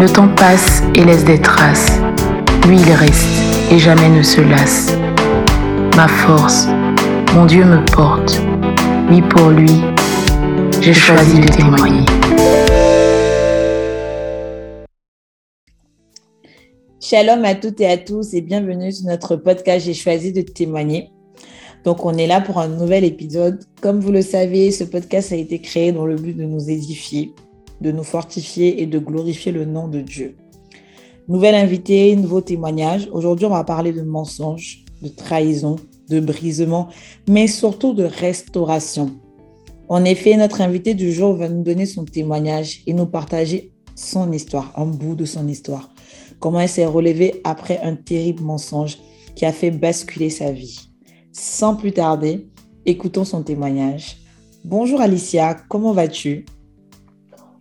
Le temps passe et laisse des traces. Lui, il reste et jamais ne se lasse. Ma force, mon Dieu me porte. Oui, pour lui, j'ai choisi de témoigner. Shalom à toutes et à tous et bienvenue sur notre podcast J'ai choisi de témoigner. Donc on est là pour un nouvel épisode. Comme vous le savez, ce podcast a été créé dans le but de nous édifier, de nous fortifier et de glorifier le nom de Dieu. Nouvelle invité, nouveau témoignage. Aujourd'hui, on va parler de mensonges, de trahison, de brisement, mais surtout de restauration. En effet, notre invité du jour va nous donner son témoignage et nous partager son histoire, un bout de son histoire comment elle s'est relevée après un terrible mensonge qui a fait basculer sa vie. Sans plus tarder, écoutons son témoignage. Bonjour Alicia, comment vas-tu?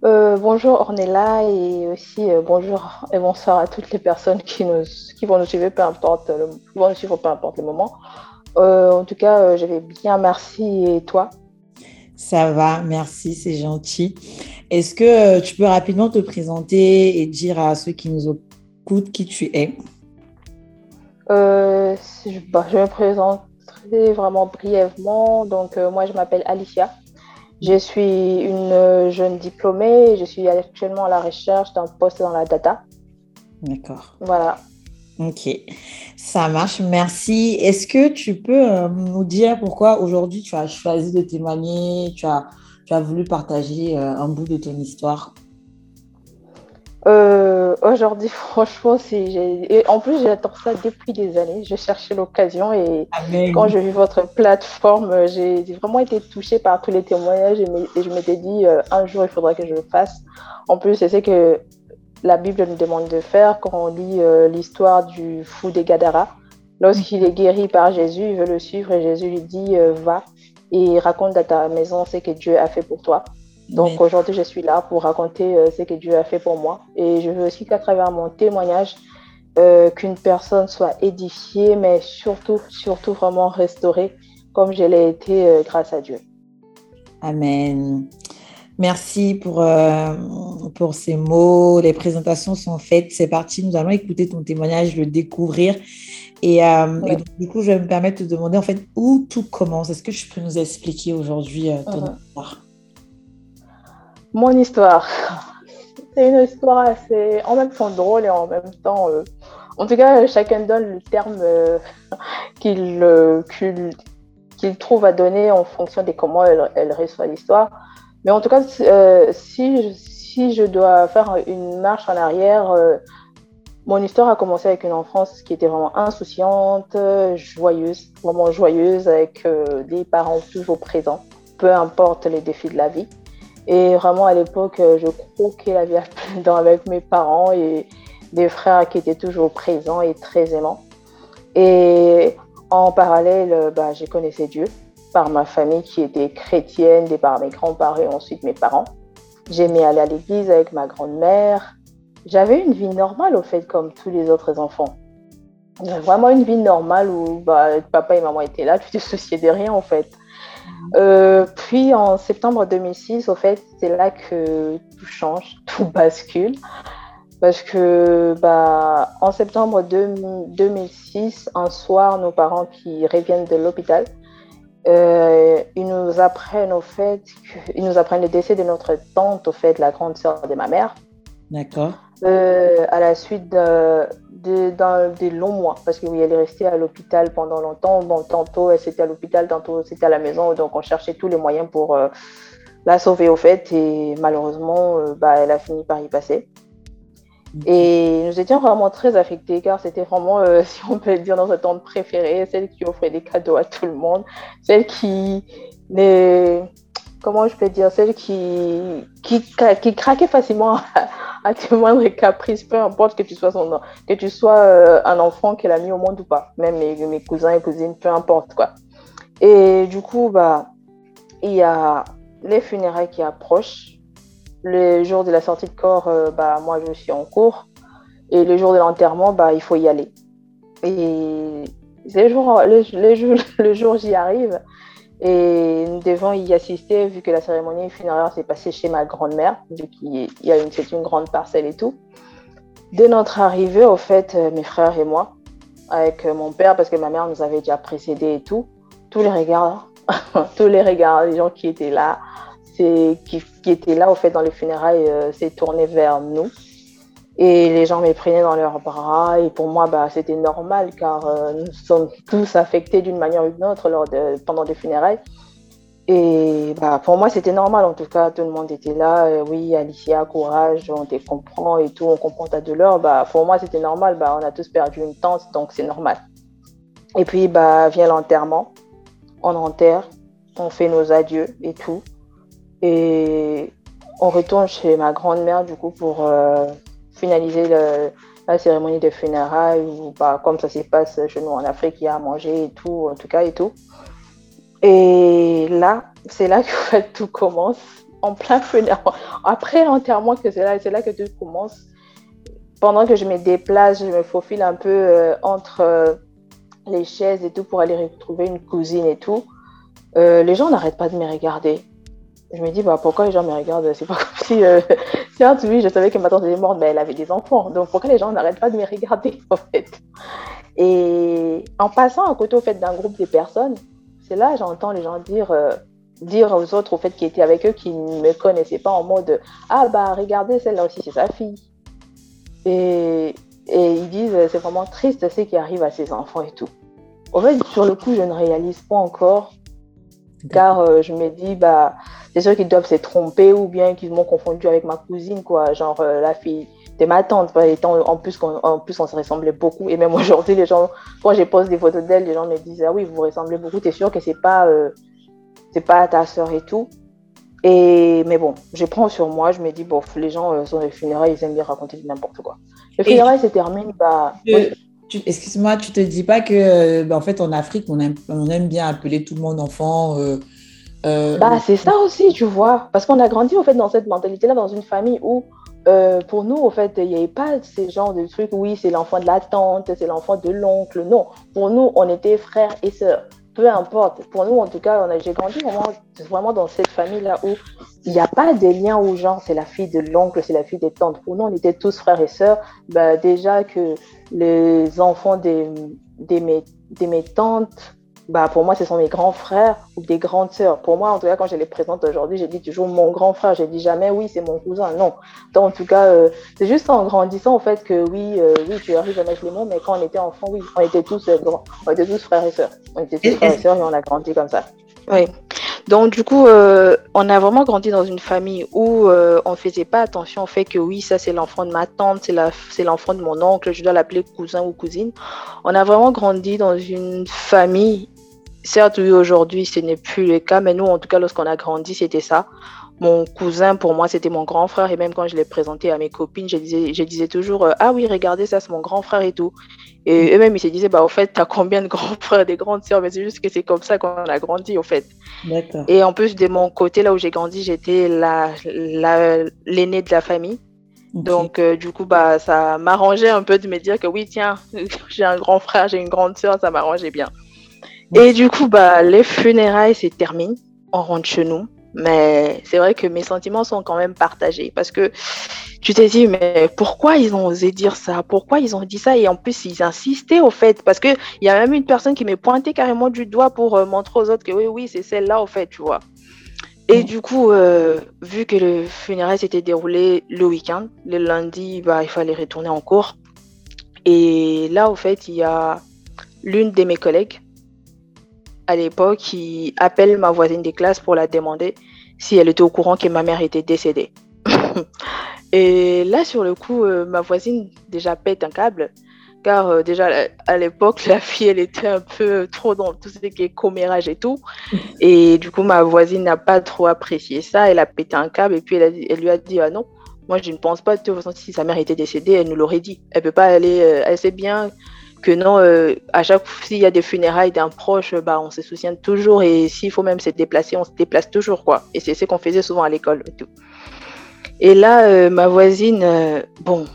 Euh, bonjour Ornella et aussi euh, bonjour et bonsoir à toutes les personnes qui, nous, qui vont nous suivre, peu importe le, vont nous suivre, peu importe le moment. Euh, en tout cas, je vais bien, merci. Et toi? Ça va, merci, c'est gentil. Est-ce que tu peux rapidement te présenter et dire à ceux qui nous qui tu es? Euh, bah, Je me présenterai vraiment brièvement. Donc, moi, je m'appelle Alicia. Je suis une jeune diplômée. Je suis actuellement à la recherche d'un poste dans la data. D'accord. Voilà. Ok, ça marche, merci. Est-ce que tu peux euh, nous dire pourquoi aujourd'hui tu as choisi de témoigner, tu as, tu as voulu partager un bout de ton histoire? Euh, aujourd'hui, franchement, c'est. En plus, j'attends ça depuis des années. Je cherchais l'occasion et quand j'ai vu votre plateforme, j'ai vraiment été touchée par tous les témoignages et, je m'étais dit euh, un jour, il faudra que je le fasse. En plus, c'est ce que la Bible nous demande de faire quand on lit euh, l'histoire du fou des Gadara. Lorsqu'il est guéri par Jésus, il veut le suivre et Jésus lui dit Va et raconte à ta maison ce que Dieu a fait pour toi. Donc aujourd'hui, je suis là pour raconter euh, ce que Dieu a fait pour moi. Et je veux aussi qu'à travers mon témoignage, euh, qu'une personne soit édifiée, mais surtout, surtout vraiment restaurée, comme je l'ai été euh, grâce à Dieu. Amen. Merci pour, pour ces mots. Les présentations sont faites. C'est parti. Nous allons écouter ton témoignage, le découvrir. Et, du coup, je vais me permettre de te demander en fait où tout commence? Est-ce que tu peux nous expliquer aujourd'hui ton uh-huh. histoire? Mon histoire. C'est une histoire assez en même temps drôle et en même temps. Euh, en tout cas, chacun donne le terme euh, euh, qu'il trouve à donner en fonction de comment elle, reçoit l'histoire. Mais en tout cas, si, si je dois faire une marche en arrière, mon histoire a commencé avec une enfance qui était vraiment insouciante, joyeuse, vraiment joyeuse, avec des parents toujours présents, peu importe les défis de la vie. Et vraiment, à l'époque, euh, je croquais la vie dedans avec mes parents et des frères qui étaient toujours présents et très aimants. Et en parallèle, euh, bah, je connaissais Dieu par ma famille qui était chrétienne, et par mes grands-parents et ensuite mes parents. J'aimais aller à l'église avec ma grand-mère. J'avais une vie normale, au fait, comme tous les autres enfants. Vraiment une vie normale où bah, papa et maman étaient là, tu te souciais de rien, en fait. Euh, puis en septembre 2006, au fait, c'est là que tout change, tout bascule. Parce que bah, en septembre 2006, un soir, nos parents qui reviennent de l'hôpital, euh, ils nous apprennent au fait, ils nous apprennent le décès de notre tante, au fait, la grande sœur de ma mère. D'accord. Euh, à la suite de, dans des longs mois, parce que oui, elle est restée à l'hôpital pendant longtemps. Bon, tantôt elle était à l'hôpital, tantôt c'était à la maison, donc on cherchait tous les moyens pour euh, la sauver au fait, et malheureusement, euh, bah, elle a fini par y passer. Et nous étions vraiment très affectés car c'était vraiment, euh, si on peut le dire, notre tante préférée, celle qui offrait des cadeaux à tout le monde, celle qui, les, comment je peux dire, celle qui, qui, qui craquait facilement à tes moindres caprices, peu importe que tu sois, son, que tu sois euh, un enfant qu'elle a mis au monde ou pas. Même mes, cousins et cousines, peu importe quoi. Et du coup, bah, il y a les funérailles qui approchent. Le jour de la sortie de corps, euh, bah, moi je suis en cours. Et le jour de l'enterrement, bah, il faut y aller. Et le jour, le, le le jour j'y arrive. Et nous devons y assister vu que la cérémonie funéraire s'est passée chez ma grand-mère, vu qu'il y a une, une grande parcelle et tout. Dès notre arrivée, au fait, euh, mes frères et moi, avec euh, mon père, parce que ma mère nous avait déjà précédé et tout, tous les regards, tous les regards des gens qui étaient là, qui, qui, étaient là, au fait, dans les funérailles, euh, s'est tourné vers nous. Et les gens me prenaient dans leurs bras. Et pour moi, bah, c'était normal car euh, nous sommes tous affectés d'une manière ou d'une autre lors de, pendant des funérailles. Et bah, pour moi, c'était normal. En tout cas, tout le monde était là. Euh, oui, Alicia, courage, on te comprend et tout, on comprend ta douleur. Bah, pour moi, c'était normal. Bah, on a tous perdu une tante, donc c'est normal. Et puis, bah, vient l'enterrement. On enterre, on fait nos adieux et tout. Et on retourne chez ma grand-mère, du coup, pour. Euh, finaliser la cérémonie de funérailles ou bah, comme ça se passe chez nous en Afrique, il y a à manger et tout, en tout cas et tout. Et là, c'est là que tout commence, en plein funérailles. Après l'enterrement, que c'est là, là que tout commence. Pendant que je me déplace, je me faufile un peu euh, entre euh, les chaises et tout pour aller retrouver une cousine et tout. Euh, les gens n'arrêtent pas de me regarder. Je me dis, bah, pourquoi les gens me regardent? C'est pas comme si Certes, oui, je savais que ma tante était morte, mais elle avait des enfants. Donc, pourquoi les gens n'arrêtent pas de me regarder, en fait? Et en passant à côté au fait d'un groupe de personnes, c'est là j'entends les gens dire, euh, dire aux autres au fait qui étaient avec eux, qui ne me connaissaient pas en mode Ah, bah, regardez, celle-là aussi, c'est sa fille. Et, et ils disent C'est vraiment triste ce qui arrive à ses enfants et tout. En fait, sur le coup, je ne réalise pas encore car euh, je me dis, bah, c'est sûr qu'ils doivent se tromper ou bien qu'ils m'ont confondu avec ma cousine, quoi. Genre, euh, la fille de ma tante. Étant, en, plus, en plus, on se ressemblait beaucoup. Et même aujourd'hui, les gens, quand je pose des photos d'elle, les gens me disent, ah oui, vous vous ressemblez beaucoup. T'es sûr que c'est pas, euh, c'est pas ta soeur et tout? Et, mais bon, je prends sur moi, je me dis, bon, les gens sont des funérailles, ils aiment bien raconter n'importe quoi. Le funérailles se termine, bah. Excuse-moi, tu te dis pas que, bah, en fait, en Afrique, on aime, on aime bien appeler tout le monde enfant. Euh, euh, bah, c'est ça aussi, tu vois. Parce qu'on a grandi, en fait, dans cette mentalité-là, dans une famille où, euh, pour nous, en fait, il n'y avait pas ces genres de trucs, oui, c'est l'enfant de la tante, c'est l'enfant de l'oncle. Non, pour nous, on était frères et sœurs peu importe. Pour nous, en tout cas, j'ai grandi vraiment, dans cette famille-là où il n'y a pas de lien où genre c'est la fille de l'oncle, c'est la fille des tantes. Pour nous, on était tous frères et sœurs. Bah, déjà que les enfants des, des, mes, mes tantes, bah, pour moi, ce sont mes grands frères ou des grandes sœurs. Pour moi, en tout cas, quand je les présente aujourd'hui, j'ai dit toujours mon grand frère. J'ai dit jamais oui, c'est mon cousin. Non. Donc, en tout cas, euh, c'est juste en grandissant, en fait, que oui, euh, oui, tu arrives à mettre les mots, mais quand on était enfant, oui, on était tous euh, grands. On était tous frères et sœurs. On était tous frères et sœurs et on a grandi comme ça. Oui. Donc, du coup, euh, on a vraiment grandi dans une famille où euh, on ne faisait pas attention au fait que oui, ça c'est l'enfant de ma tante, c'est l'enfant de mon oncle, je dois l'appeler cousin ou cousine. On a vraiment grandi dans une famille Certes, oui, aujourd'hui, ce n'est plus le cas, mais nous, en tout cas, lorsqu'on a grandi, c'était ça. Mon cousin, pour moi, c'était mon grand frère. Et même quand je l'ai présenté à mes copines, je disais, je disais toujours euh, Ah oui, regardez, ça, c'est mon grand frère et tout. Et eux-mêmes, ils se disaient Bah, au fait, t'as combien de grands frères, des grandes sœurs? Mais c'est juste que c'est comme ça qu'on a grandi, au fait. Et en plus, de mon côté, là où j'ai grandi, j'étais l'aînée de la famille. Donc, euh, du coup, bah, ça m'arrangeait un peu de me dire que oui, tiens, j'ai un grand frère, j'ai une grande sœur, ça m'arrangeait bien. Et du coup, bah, les funérailles se terminent. On rentre chez nous. Mais c'est vrai que mes sentiments sont quand même partagés parce que tu t'es dit, mais pourquoi ils ont osé dire ça? Pourquoi ils ont dit ça? Et en plus, ils insistaient au fait. Parce qu'il y a même une personne qui m'est pointé carrément du doigt pour euh, montrer aux autres que oui, oui, c'est celle-là au fait, tu vois. Et du coup, euh, vu que le funérail s'était déroulé le week-end, le lundi, bah, il fallait retourner en cours. Et là, au fait, il y a l'une de mes collègues à l'époque qui appelle ma voisine de classe pour la demander si elle était au courant que ma mère était décédée. et là, sur le coup, euh, ma voisine déjà pète un câble, car euh, déjà à l'époque, la fille, elle était un peu trop dans tout ce qui est commérage et tout. Et du coup, ma voisine n'a pas trop apprécié ça. Elle a pété un câble et puis elle, elle lui a dit Ah non, Moi, je ne pense pas, de toute façon, si sa mère était décédée, elle nous l'aurait dit. Elle peut pas aller, euh, elle sait bien que non, euh, à chaque fois, s'il y a des funérailles d'un proche, bah, on se soutient toujours et s'il faut même se déplacer, on se déplace toujours, quoi. Et c'est ce qu'on faisait souvent à l'école et. Et là, euh, ma voisine, bon,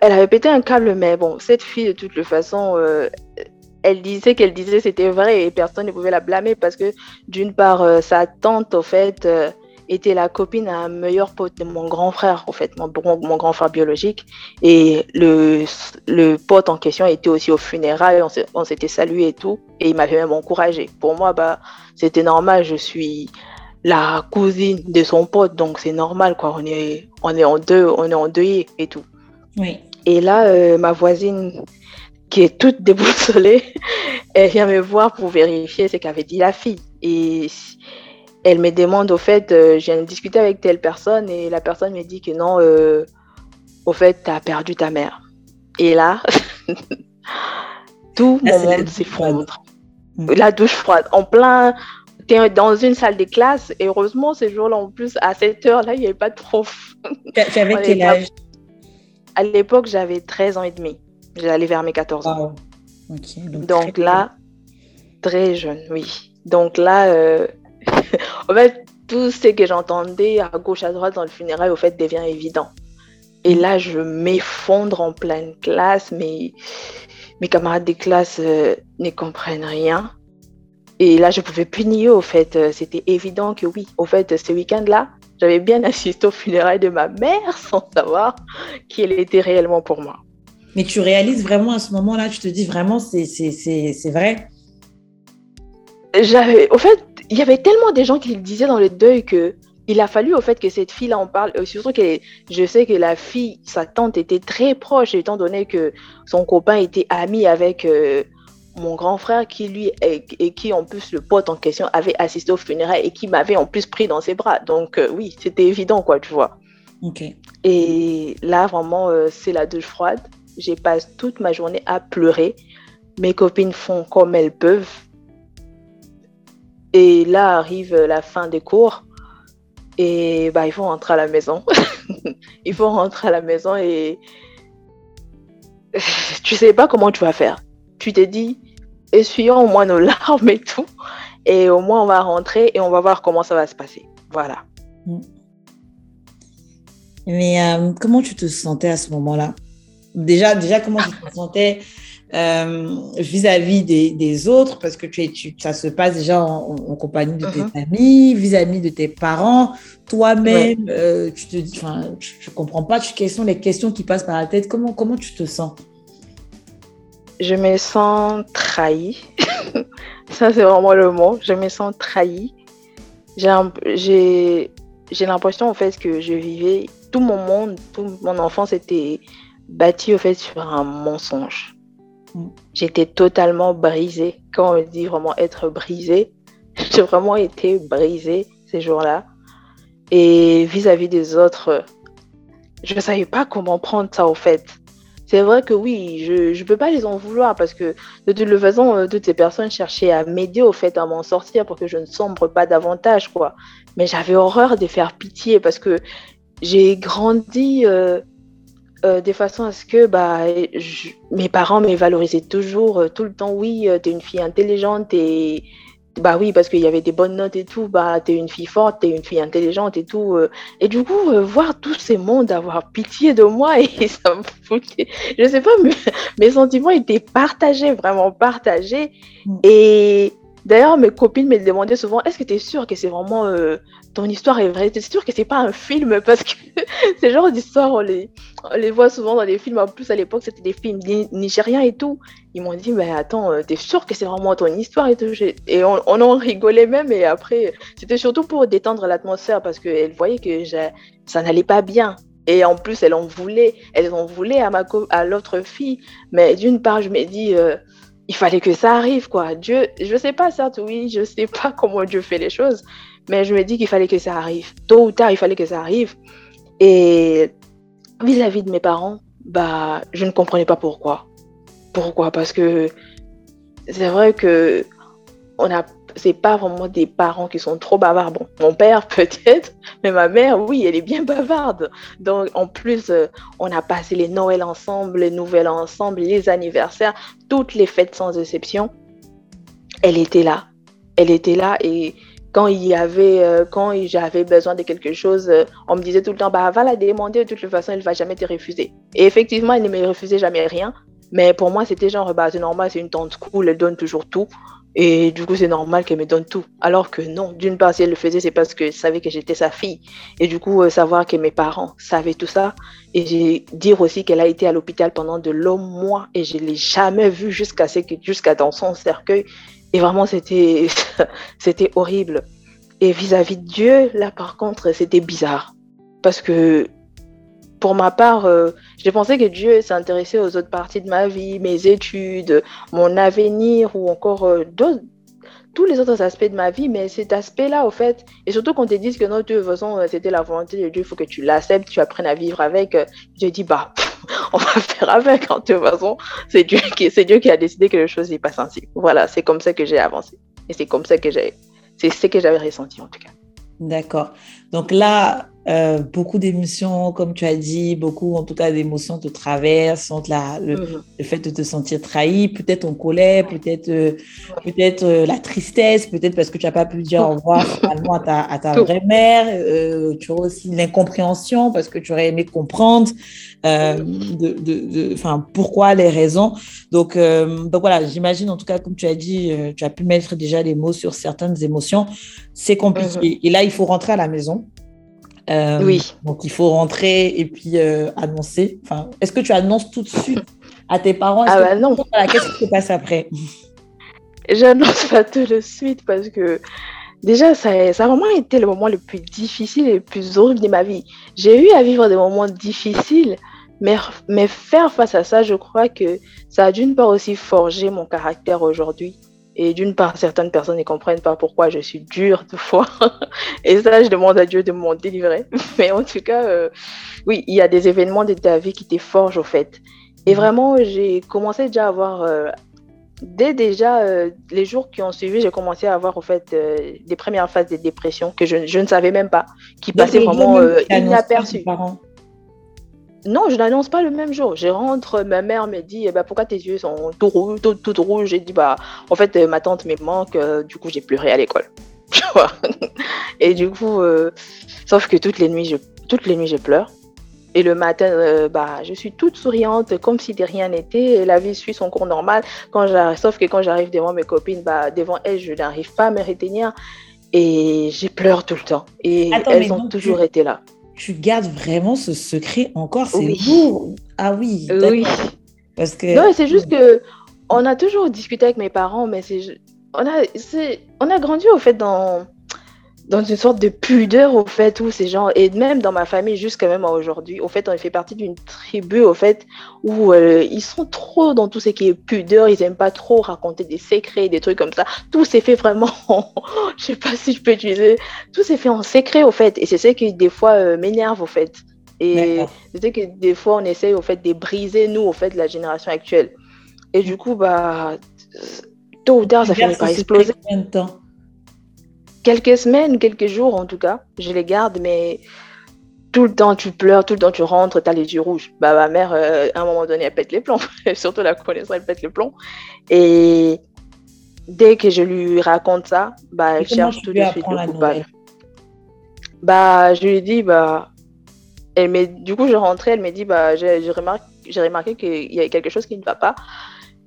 elle avait pété un câble, mais bon, cette fille, de toute façon, elle disait qu'elle disait c'était vrai et personne ne pouvait la blâmer parce que d'une part, sa tante, au fait, était la copine à un meilleur pote de mon grand frère, en fait, mon, mon grand frère biologique. Et le, le pote en question était aussi au funérailles, on s'était salué et tout. Et il m'avait même encouragé. Pour moi, bah, c'était normal, je suis la cousine de son pote, donc c'est normal, quoi. On est, on est en deux, on est en deuil et tout. Oui. Et là, euh, ma voisine, qui est toute déboussolée, elle vient me voir pour vérifier ce qu'avait dit la fille. Et elle me demande au fait, euh, je viens de discuter avec telle personne et la personne me dit que non, euh, au fait, tu as perdu ta mère. Et là, tout mon monde s'effondre. La douche froide. En plein, tu es dans une salle de classe et heureusement, ce jour-là, en plus, à cette heure-là, il n'y avait pas de prof. Tu avais quel âge? À l'époque, j'avais 13 ans et demi. J'allais vers mes 14 ans. donc, là, très jeune, oui. Donc là, euh, en fait, tout ce que j'entendais à gauche, à droite dans le funérail, au fait, devient évident. Et là, je m'effondre en pleine classe. mais mes camarades de classe euh, ne comprennent rien. Et là, je pouvais plus nier, au fait. Euh, c'était évident que oui, au fait, ce week-end-là, j'avais bien assisté au funérail de ma mère sans savoir qui elle était réellement pour moi. Mais tu réalises vraiment à ce moment-là, tu te dis vraiment, c'est vrai? J'avais, au fait, il y avait tellement de gens qui le disaient dans le deuil que il a fallu au fait que cette fille-là en parle, euh, surtout que je sais que la fille, sa tante était très proche, étant donné que son copain était ami avec euh, mon grand frère, qui lui, et, qui en plus, le pote en question, avait assisté au funérailles et qui m'avait en plus pris dans ses bras. Donc euh, oui, c'était évident, quoi, tu vois. Ok. Et là, vraiment, c'est la douche froide. J'ai passé toute ma journée à pleurer. Mes copines font comme elles peuvent et là arrive la fin des cours et bah, il rentrer à la maison. il faut rentrer à la maison et tu sais pas comment tu vas faire. Tu t'es dit, essuyons au moins nos larmes et tout. Et au moins on va rentrer et on va voir comment ça va se passer. Voilà. Mais euh, comment tu te sentais à ce moment-là? Déjà, déjà, comment tu te sentais? Euh, vis-à-vis des, autres, parce que tu, es, tu, ça se passe déjà en, compagnie de tes uh-huh. amis, vis-à-vis de tes parents, toi-même, euh, tu te dis, enfin, je, comprends pas, quelles sont les questions qui passent par la tête, comment, comment tu te sens? Je me sens trahie, ça c'est vraiment le mot, je me sens trahie. J'ai l'impression en fait que je vivais, tout mon monde, toute mon enfance était bâti au fait sur un mensonge. J'étais totalement brisée. Quand on dit vraiment être brisée, j'ai vraiment été brisée ces jours-là. Et vis-à-vis des autres, je ne savais pas comment prendre ça au fait. C'est vrai que oui, je ne peux pas les en vouloir parce que de toute façon, euh, toutes ces personnes cherchaient à m'aider au fait à m'en sortir pour que je ne sombre pas davantage, quoi. Mais j'avais horreur de faire pitié parce que j'ai grandi euh, euh, de façon à ce que bah, mes parents me valorisaient toujours, euh, tout le temps. Oui, euh, tu es une fille intelligente et bah oui, parce qu'il y avait des bonnes notes et tout, bah es une fille forte, es une fille intelligente et tout. et du coup, voir tous ces mondes avoir pitié de moi et ça me foutait. Je sais pas, mais mes sentiments étaient partagés, vraiment partagés. Mm. Et D'ailleurs, mes copines me demandaient souvent est-ce que tu es sûre que c'est vraiment euh, ton histoire est vraie? Tu es sûre que c'est pas un film? Parce que ces genres d'histoires, on les, les voit souvent dans des films. En plus, à l'époque, c'était des films nigériens et tout. Ils m'ont dit mais attends, euh, tu es sûre que c'est vraiment ton histoire et tout? Et on, en rigolait même. Et après, c'était surtout pour détendre l'atmosphère parce qu'elles voyaient que ça n'allait pas bien. Et en plus, elles en voulaient, elles en voulaient à, à l'autre fille. Mais d'une part, je me dis. Euh, il fallait que ça arrive, quoi. Dieu, je sais pas, certes, oui, je sais pas comment Dieu fait les choses, mais je me dis qu'il fallait que ça arrive. Tôt ou tard, il fallait que ça arrive. Et vis-à-vis de mes parents, bah, je ne comprenais pas pourquoi. Pourquoi? Parce que c'est vrai que on a, c'est pas vraiment des parents qui sont trop bavards. Bon, mon père peut-être, mais ma mère, oui, elle est bien bavarde. Donc, en plus, euh, on a passé les Noëls ensemble, les Nouvelles ensemble, les anniversaires, toutes les fêtes sans exception. Elle était là. Elle était là et quand il y avait, euh, quand j'avais besoin de quelque chose, euh, on me disait tout le temps, bah, va la demander, de toute façon, elle va jamais te refuser. Et effectivement, elle ne me refusait jamais rien. Mais pour moi, c'était genre, bah, c'est normal, c'est une tante cool, elle donne toujours tout. Et du coup, c'est normal qu'elle me donne tout. Alors que non, d'une part, si elle le faisait, c'est parce qu'elle savait que j'étais sa fille. Et du coup, euh, savoir que mes parents savaient tout ça. Et dire aussi qu'elle a été à l'hôpital pendant de longs mois et je ne l'ai jamais vue jusqu'à jusqu'à dans son cercueil. Et vraiment, c'était horrible. Et vis-à-vis -vis de Dieu, là, par contre, c'était bizarre. Parce que pour ma part, euh, j'ai pensé que Dieu s'intéressait aux autres parties de ma vie, mes études, mon avenir ou encore euh, tous les autres aspects de ma vie. Mais cet aspect-là, au fait, et surtout qu'on te dise que non, de toute façon, euh, c'était la volonté de Dieu, il faut que tu l'acceptes, tu apprennes à vivre avec. J'ai dit, bah, on va faire avec. En toute façon, c'est Dieu, qui, Dieu a décidé que les choses n'est pas sensible. Voilà, c'est comme ça que j'ai avancé. Et c'est comme ça que j'ai. C'est ce que j'avais ressenti en tout cas. D'accord. Donc là, euh, beaucoup d'émotions, comme tu as dit, beaucoup en tout cas d'émotions te traversent, entre la, le, mhm. le, fait de te sentir trahi, peut-être en colère, peut-être euh, peut-être euh, la tristesse, peut-être parce que tu n'as pas pu dire au revoir finalement à ta, à ta vraie mère, tu as aussi l'incompréhension parce que tu aurais aimé comprendre de, de, de pourquoi, les raisons. Donc, donc voilà, j'imagine en tout cas, comme tu as dit, tu as pu mettre déjà les mots sur certaines émotions. C'est compliqué. Mhm. Et là, il faut rentrer à la maison. Euh, oui. Donc, il faut rentrer et puis euh, annoncer. Enfin, est-ce que tu annonces tout de suite à tes parents? Ah bah non. Qu'est-ce qui se passe après? J'annonce pas tout de suite parce que déjà, ça, ça, a vraiment été le moment le plus difficile et le plus horrible de ma vie. J'ai eu à vivre des moments difficiles, mais, mais faire face à ça, je crois que ça a d'une part aussi forgé mon caractère aujourd'hui. Et d'une part, certaines personnes ne comprennent pas pourquoi je suis dure de foi. Et ça, je demande à Dieu de m'en délivrer. Mais en tout cas, euh, oui, il y a des événements de ta vie qui te forgent, au fait. Et mhm. vraiment, j'ai commencé déjà à avoir... Euh, dès déjà euh, les jours qui ont suivi, j'ai commencé à avoir au fait des premières phases de dépression que je, je ne savais même pas, qui passaient vraiment inaperçues. Non, je n'annonce pas le même jour. Je rentre, ma mère me dit eh ben, Pourquoi tes yeux sont tout rouges, tout, rouges? J'ai dit bah, En fait, euh, ma tante me manque, euh, du coup, j'ai pleuré à l'école. Tu vois? Et du coup, euh, sauf que toutes les nuits, je, toutes les nuits, je pleure. Et le matin, bah, je suis toute souriante, comme si de rien n'était. La vie suit son cours normal. Quand sauf que quand j'arrive devant mes copines, bah, devant elles, je n'arrive pas à me retenir. Et j'ai pleure tout le temps. Et elles ont toujours été là tu gardes vraiment ce secret encore, c'est lourd. Ah oui. Oui. Parce que. Non, c'est juste que on a toujours discuté avec mes parents, mais c'est on a on a grandi au fait dans dans une sorte de pudeur au fait où ces gens et même dans ma famille jusqu'à même aujourd'hui au fait on fait partie d'une tribu au fait où euh, ils sont trop dans tout ce qui est pudeur ils aiment pas trop raconter des secrets des trucs comme ça. Tout s'est fait vraiment je sais pas si je peux utiliser tout s'est fait en secret au fait et c'est ce qui des fois euh, m'énerve au fait. Et c'est que des fois on essaye au fait de briser nous au fait de la génération actuelle. Et du coup bah tôt ou tard ça finit par exploser quelques semaines, quelques jours en tout cas. Je les garde, mais tout le temps tu pleures, tout le temps tu rentres, tu as les yeux rouges. Bah, ma mère, euh, à un moment donné, elle pète les plombs. Surtout la connaissance, elle pète les plombs. Et dès que je lui raconte ça, bah, elle cherche tout de suite le coupable. Bah, je lui dis, bah, elle du coup, je rentrais, elle me dit, bah, j'ai remarqué, remarqué qu'il y a quelque chose qui ne va pas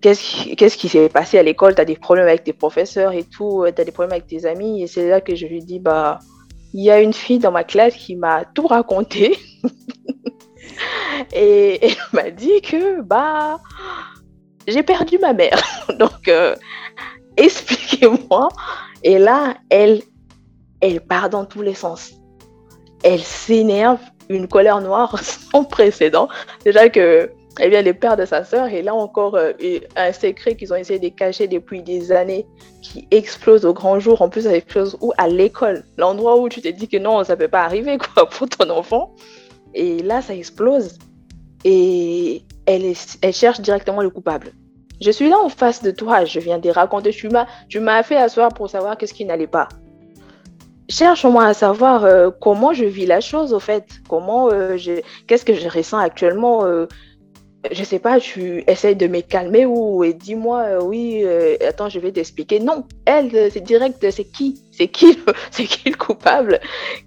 qu'est-ce qui s'est passé à l'école, tu as des problèmes avec tes professeurs et tout, euh, tu as des problèmes avec tes amis. Et c'est là que je lui dis, bah, il y a une fille dans ma classe qui m'a tout raconté. et elle m'a dit que, bah, j'ai perdu ma mère. Donc, euh, expliquez-moi. Et là, elle, elle part dans tous les sens. Elle s'énerve, une colère noire sans précédent. Déjà que eh bien, le père de sa sœur, et là encore euh, un secret qu'ils ont essayé de cacher depuis des années, qui explose au grand jour. En plus, ça explose où? À l'école, l'endroit où tu te dis que non, ça peut pas arriver quoi pour ton enfant. Et là, ça explose. Et elle, elle cherche directement le coupable. Je suis là en face de toi, je viens de raconter. Tu m'as, tu m'as fait asseoir pour savoir qu'est-ce qui n'allait pas. Cherche-moi à savoir euh, comment je vis la chose, au fait. Comment, euh, qu'est-ce que je ressens actuellement. Je sais pas, tu essayes de me calmer ou dis-moi, euh, oui, euh, attends, je vais t'expliquer. Non, elle, euh, c'est direct, c'est qui? C'est qui, c'est qui le coupable?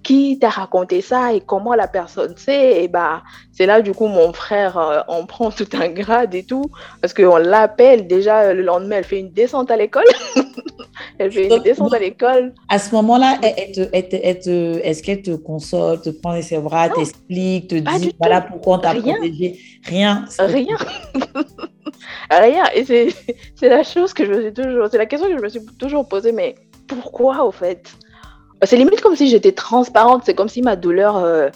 Qui t'a raconté ça et comment la personne sait? Et bah, c'est là, du coup, mon frère, on prend tout un grade et tout, parce qu'on l'appelle déjà le lendemain, elle fait une descente à l'école. elle fait une descente à l'école. À ce moment-là, est-ce qu'elle te console, te prend dans ses bras, t'explique, te dit, voilà pourquoi on t'a protégé Rien. Rien. Rien. Et c'est la chose que je me suis toujours. C'est la question que je me suis toujours posée, mais pourquoi au fait? C'est limite comme si j'étais transparente. C'est comme si ma douleur, euh,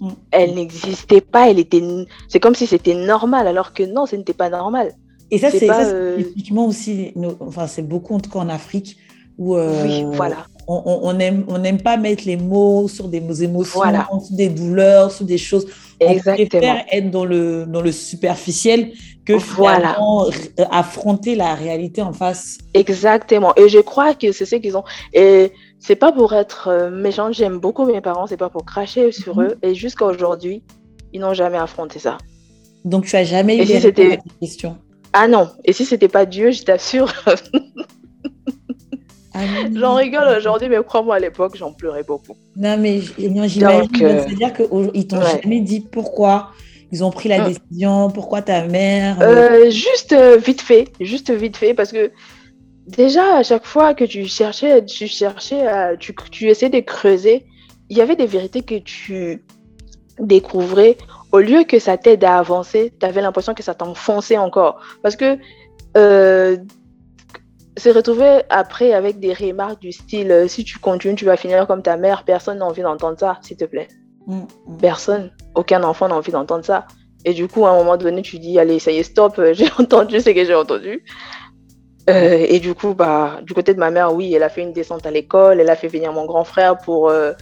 mm. elle n'existait pas. Elle était. C'est comme si c'était normal, alors que non, ce n'était pas normal. Et ça, c'est euh... typiquement aussi. Enfin, c'est beaucoup en tout cas en Afrique où. Euh, oui, voilà. On n'aime on, on pas mettre les mots sur des émotions, voilà. sur des douleurs, sur des choses. Exactement. On préfère être dans le, dans le superficiel que voilà. affronter la réalité en face. Exactement. Et je crois que c'est ce qu'ils ont. Et c'est pas pour être euh, méchant, j'aime beaucoup mes parents, c'est pas pour cracher sur mm -hmm. eux. Et jusqu'à aujourd'hui, ils n'ont jamais affronté ça. Donc tu as jamais eu si des questions Ah non. Et si c'était pas Dieu, je t'assure. J'en rigole aujourd'hui, mais crois-moi, à l'époque, j'en pleurais beaucoup. Non, mais j'imagine. Euh... C'est-à-dire qu'ils t'ont ouais. jamais dit pourquoi ils ont pris la décision, pourquoi ta mère euh, Juste euh, vite fait, juste vite fait, parce que déjà, à chaque fois que tu cherchais, tu cherchais, à, tu, tu essayais de creuser, il y avait des vérités que tu découvrais. Au lieu que ça t'aide à avancer, tu avais l'impression que ça t'enfonçait encore. Parce que euh, se retrouver après avec des remarques du style euh, si tu continues, tu vas finir comme ta mère, personne n'a envie d'entendre ça, s'il te plaît. Mm, Personne, aucun enfant n'a envie d'entendre ça. Et du coup, à un moment donné, tu dis allez, ça y est, stop, j'ai entendu ce que j'ai entendu. Euh, et du coup, bah, du côté de ma mère, oui, elle a fait une descente à l'école, elle a fait venir mon grand frère pour euh,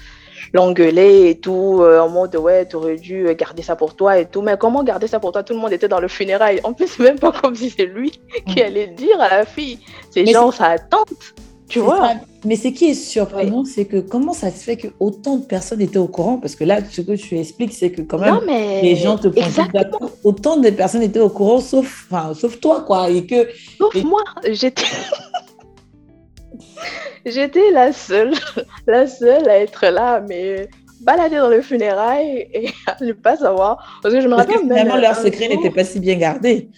l'engueuler et tout, euh, en mode ouais, tu aurais dû garder ça pour toi et tout. Mais comment garder ça pour toi? Tout le monde était dans le funérail. En plus, c'est même pas comme si c'est lui qui allait le dire à la fille. C'est genre sa tante, tu vois. Ça. Mais ce qui est surprenant, oui. c'est que comment ça se fait que autant de personnes étaient au courant? Parce que là, ce que tu expliques, c'est que quand même, non, mais... les gens te prennent Autant de personnes étaient au courant, sauf, enfin, sauf toi, quoi. Et que, sauf et... moi, j'étais. J'étais la seule, la seule à être là, mais balader dans le funérail et à ne pas savoir. Parce que je me rappelle. Que finalement, leur secret n'était pas si bien gardé.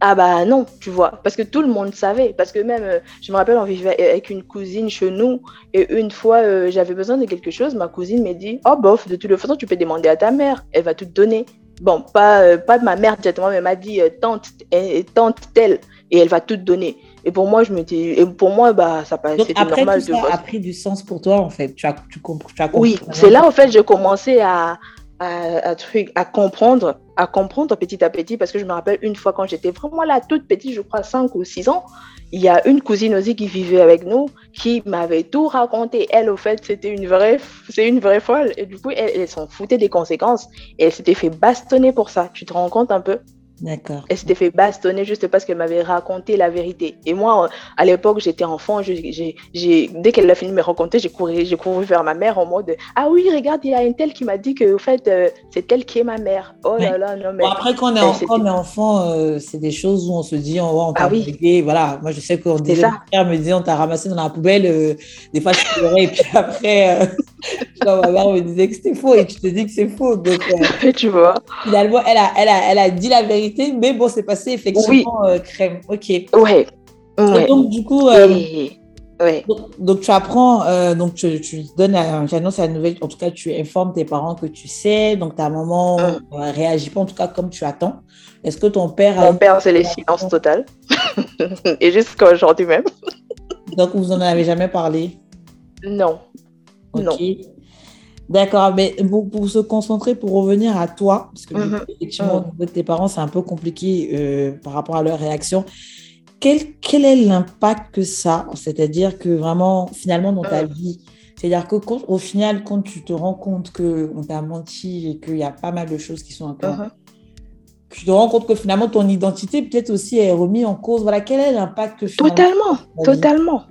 Ah bah non, tu vois, parce que tout le monde savait. Parce que même, euh, je me rappelle, on vivait avec une cousine chez nous et une fois, euh, j'avais besoin de quelque chose. Ma cousine m'a dit, oh bof, de toute façon, tu peux demander à ta mère, elle va tout te donner. Bon, pas, euh, pas de ma mère directement, mais elle m'a dit, tante, tante telle, et elle va tout te donner. Et pour moi, je me dis, et pour moi, bah, ça c'était normal. Tout ça a pris du sens pour toi, en fait. Tu as, tu, tu as oui, c'est là, en fait, j'ai commencé à, à, à, truc, à comprendre, à comprendre petit à petit, parce que je me rappelle une fois quand j'étais vraiment là, toute petite, je crois 5 ou 6 ans, il y a une cousine aussi qui vivait avec nous, qui m'avait tout raconté. Elle, au fait, c'était une vraie, c'est une vraie folle. Et du coup, elle, elle s'en foutait des conséquences. Et elle s'était fait bastonner pour ça. Tu te rends compte un peu? D'accord. Elle s'était fait bastonner juste parce qu'elle m'avait raconté la vérité. Et moi, à l'époque, j'étais enfant. Je, dès qu'elle a fini de me raconter, j'ai couru, j'ai couru vers ma mère en mode Ah oui, regarde, il y a une telle qui m'a dit que, au fait, euh, c'est elle qui est ma mère. Oh là là, non, mais. Bon, après, quand on est, enfant, on est enfant, euh, c'est des choses où on se dit On va en ah, oui. Voilà, moi, je sais qu'on disait, mon père me disait On t'a ramassé dans la poubelle. Euh, des fois, je pleurais. et puis après, ma mère me disait que c'était faux. Et tu te dis que c'est faux. Donc, tu vois. Finalement, elle a, elle, a, elle a dit la vérité, mais bon, c'est passé effectivement oui. euh, crème. Ok. Ouais. ouais. Donc, du coup, euh, Et... ouais. donc, donc, tu apprends, euh, donc tu, tu donnes, j'annonce la nouvelle, en tout cas, tu informes tes parents que tu sais, donc ta maman Mm. ne réagit pas en tout cas comme tu attends. Est-ce que ton père Mon père, c'est le silence total. Et jusqu'à aujourd'hui même. Donc, vous n'en avez jamais parlé? Non. Ok. D'accord, mais pour, pour, se concentrer, pour revenir à toi, parce que mm -hmm. effectivement, mm -hmm. tes parents, c'est un peu compliqué euh, par rapport à leur réaction. Quel, quel est l'impact que ça, c'est-à-dire que vraiment, finalement, dans ta Mm. vie, c'est-à-dire que quand, au final, quand tu te rends compte qu'on t'a menti et qu'il y a pas mal de choses qui sont peu. Mhm. tu te rends compte que finalement, ton identité peut-être aussi est remise en cause. Voilà, quel est l'impact que Totalement, totalement.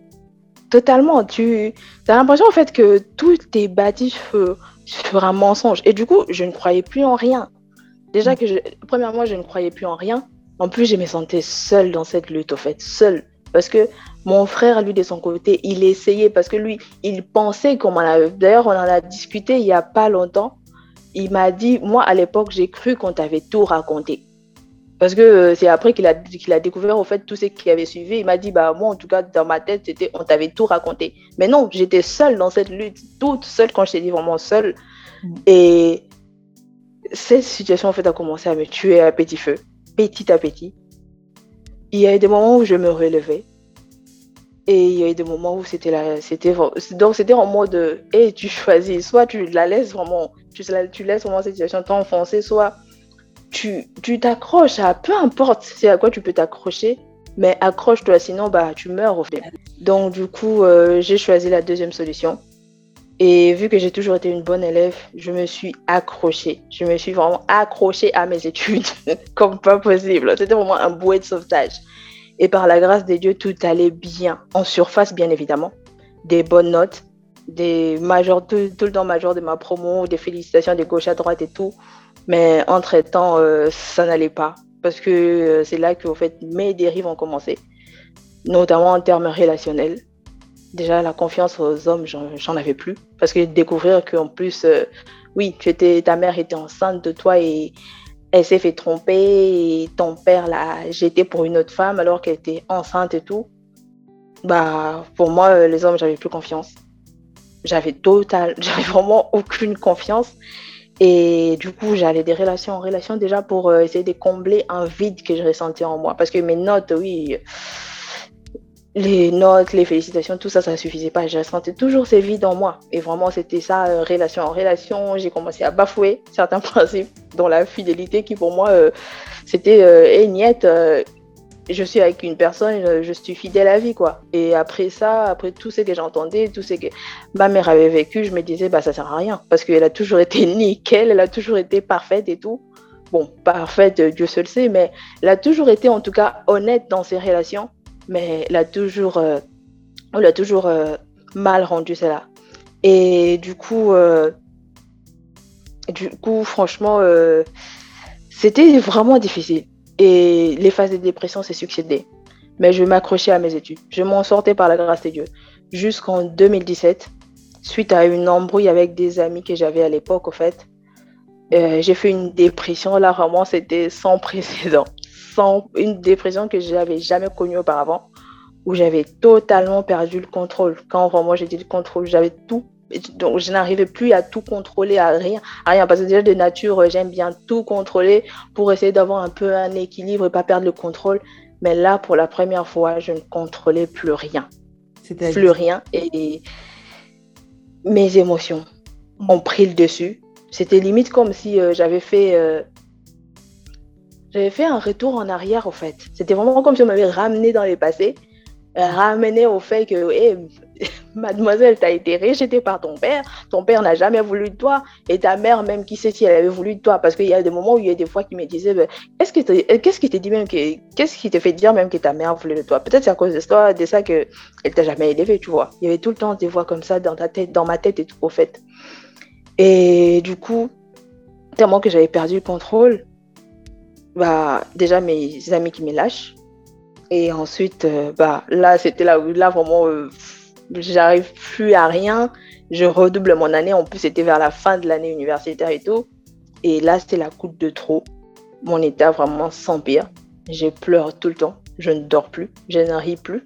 Totalement. Tu as l'impression en fait que tout est bâti sur, un mensonge. Et du coup, je ne croyais plus en rien. Déjà mm. que, je, premièrement, je ne croyais plus en rien. En plus, je me sentais seule dans cette lutte, en fait, seule. Parce que mon frère, lui, de son côté, il essayait, parce que lui, il pensait qu'on a... D'ailleurs, on en a discuté il n'y a pas longtemps. Il m'a dit, moi, à l'époque, j'ai cru qu'on t'avait tout raconté. Parce que euh, c'est après qu'il a, qu'il a découvert, au fait, tout ce qui avait suivi. Il m'a dit, bah, moi, en tout cas, dans ma tête, c'était, on t'avait tout raconté. Mais non, j'étais seule dans cette lutte, toute seule, quand je t'ai dit vraiment seule. Mm. Et cette situation, en fait, a commencé à me tuer à petit feu, petit à petit. Il y a eu des moments où je me relevais. Et il y a eu des moments où c'était là, c'était donc c'était en mode, et tu choisis, soit tu la laisses vraiment, tu, tu laisses vraiment cette situation t'enfoncer, soit tu t'accroches à peu importe c'est à quoi tu peux t'accrocher, mais accroche-toi, sinon bah, tu meurs au fait. Donc du coup, euh, j'ai choisi la deuxième solution. Et vu que j'ai toujours été une bonne élève, je me suis accrochée. Je me suis vraiment accrochée à mes études comme pas possible. C'était vraiment un bouet de sauvetage. Et par la grâce de Dieu, tout allait bien. En surface, bien évidemment. Des bonnes notes, des majors, tout, tout le temps major de ma promo, des félicitations de gauche à droite et tout. Mais entre-temps, euh, ça n'allait pas. Parce que euh, c'est là que fait, mes dérives ont commencé, notamment en termes relationnels. Déjà, la confiance aux hommes, j'en avais plus. Parce que découvrir qu'en plus, euh, oui, ta mère était enceinte de toi et elle s'est fait tromper et ton père l'a jeté pour une autre femme alors qu'elle était enceinte et tout. Bah, pour moi, les hommes, j'avais plus confiance. J'avais total, j'avais vraiment aucune confiance. Et du coup, j'allais des relations en relation déjà pour euh, essayer de combler un vide que je ressentais en moi. Parce que mes notes, oui, les notes, les félicitations, tout ça, ça ne suffisait pas. Je ressentais toujours ces vides en moi. Et vraiment, c'était ça, euh, relation en relation. J'ai commencé à bafouer certains principes, dont la fidélité qui, pour moi, euh, c'était éniette je suis avec une personne, je suis fidèle à vie, quoi. Et après ça, après tout ce que j'entendais, tout ce que ma mère avait vécu, je me disais, bah, ça sert à rien. Parce qu'elle a toujours été nickel, elle a toujours été parfaite et tout. Bon, parfaite, Dieu seul sait, mais elle a toujours été, en tout cas, honnête dans ses relations. Mais elle a toujours, euh, elle a toujours euh, mal rendu cela. Et du coup, euh, du coup, franchement, c'était vraiment difficile. Et les phases de dépression s'est succédé. Mais je m'accrochais à mes études. Je m'en sortais par la grâce de Dieu. Jusqu'en 2017, suite à une embrouille avec des amis que j'avais à l'époque, au fait, euh, j'ai fait une dépression. Là, vraiment, c'était sans précédent. Sans une dépression que je n'avais jamais connue auparavant, où j'avais totalement perdu le contrôle. Quand vraiment j'ai dit le contrôle, j'avais tout donc je n'arrivais plus à tout contrôler, à rien, à rien. Parce que déjà de nature, j'aime bien tout contrôler pour essayer d'avoir un peu un équilibre et pas perdre le contrôle. Mais là, pour la première fois, je ne contrôlais plus rien. Plus rien. Et mes émotions mm. ont pris le dessus. C'était limite comme si euh, j'avais fait, euh, j'avais fait un retour en arrière, en fait. C'était vraiment comme si on m'avait ramené dans le passé, ramené au fait que, mademoiselle, tu as été rejetée par ton père, ton père n'a jamais voulu de toi, et ta mère, même qui sait si elle avait voulu de toi, parce qu'il y a des moments où il y a des fois qui me disaient, ben, qu'est-ce qui te dit même que, qu'est-ce qui te fait dire même que ta mère voulait de toi? Peut-être c'est à cause de ça, de ça qu'elle t'a jamais élevé, tu vois. Il y avait tout le temps des voix comme ça dans ta tête, dans ma tête et tout, au fait. Et du coup, tellement que j'avais perdu le contrôle, bah, déjà mes amis qui me lâchent, et ensuite, euh, bah, là, c'était là où, là, vraiment, euh, j'arrive plus à rien. Je redouble mon année. En plus, c'était vers la fin de l'année universitaire et tout. Et là, c'était la goutte de trop. Mon état vraiment s'empire. Je pleure tout le temps. Je ne dors plus. Je ne ris plus.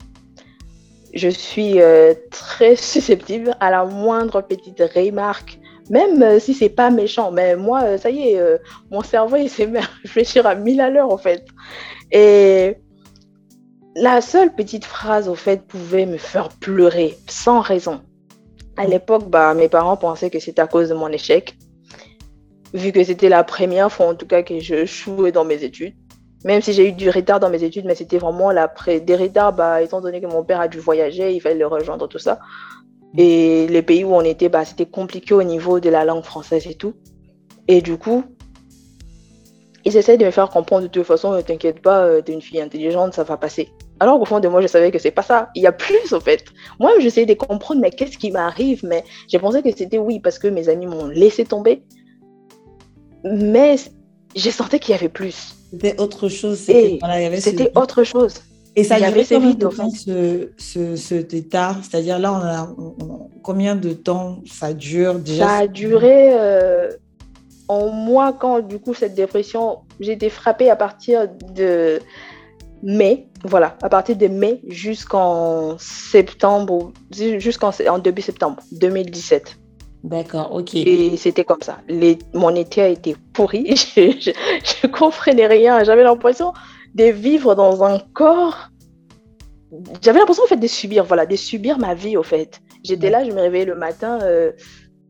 Je suis euh, très susceptible à la moindre petite remarque, même euh, si c'est pas méchant. Mais moi, ça y est, mon cerveau, il s'est mis à réfléchir à mille à l'heure, en fait. Et la seule petite phrase, au fait, pouvait me faire pleurer sans raison. À l'époque, bah, mes parents pensaient que c'était à cause de mon échec, vu que c'était la première fois, en tout cas, que je jouais dans mes études. Même si j'ai eu du retard dans mes études, mais c'était vraiment la des retards, bah, étant donné que mon père a dû voyager, il fallait le rejoindre, tout ça. Et les pays où on était, bah, c'était compliqué au niveau de la langue française et tout. Et du coup, ils essayent de me faire comprendre de toute façon, ne t'inquiète pas, t'es une fille intelligente, ça va passer. Alors qu'au fond de moi, je savais que c'est pas ça. Il y a plus, en fait. Moi, j'essayais de comprendre, mais qu'est-ce qui m'arrive? Mais j'ai pensé que c'était oui, parce que mes amis m'ont laissé tomber. Mais j'ai senti qu'il y avait plus. C'était autre chose. C'était autre chose. Et ça durait combien de temps ce, ce, cet état? C'est-à-dire là, on a, combien de temps ça dure déjà? Ça a duré euh, en mois quand du coup cette dépression, j'ai été frappée à partir de mai, voilà, à partir de mai jusqu'en septembre, jusqu'en en début septembre 2017. D'accord, ok. Et c'était comme ça. Les, mon été a été pourri. je, je, comprenais rien. J'avais l'impression de vivre dans un corps. J'avais l'impression en fait de subir, voilà, de subir ma vie au fait. J'étais là, je me réveillais le matin. Euh,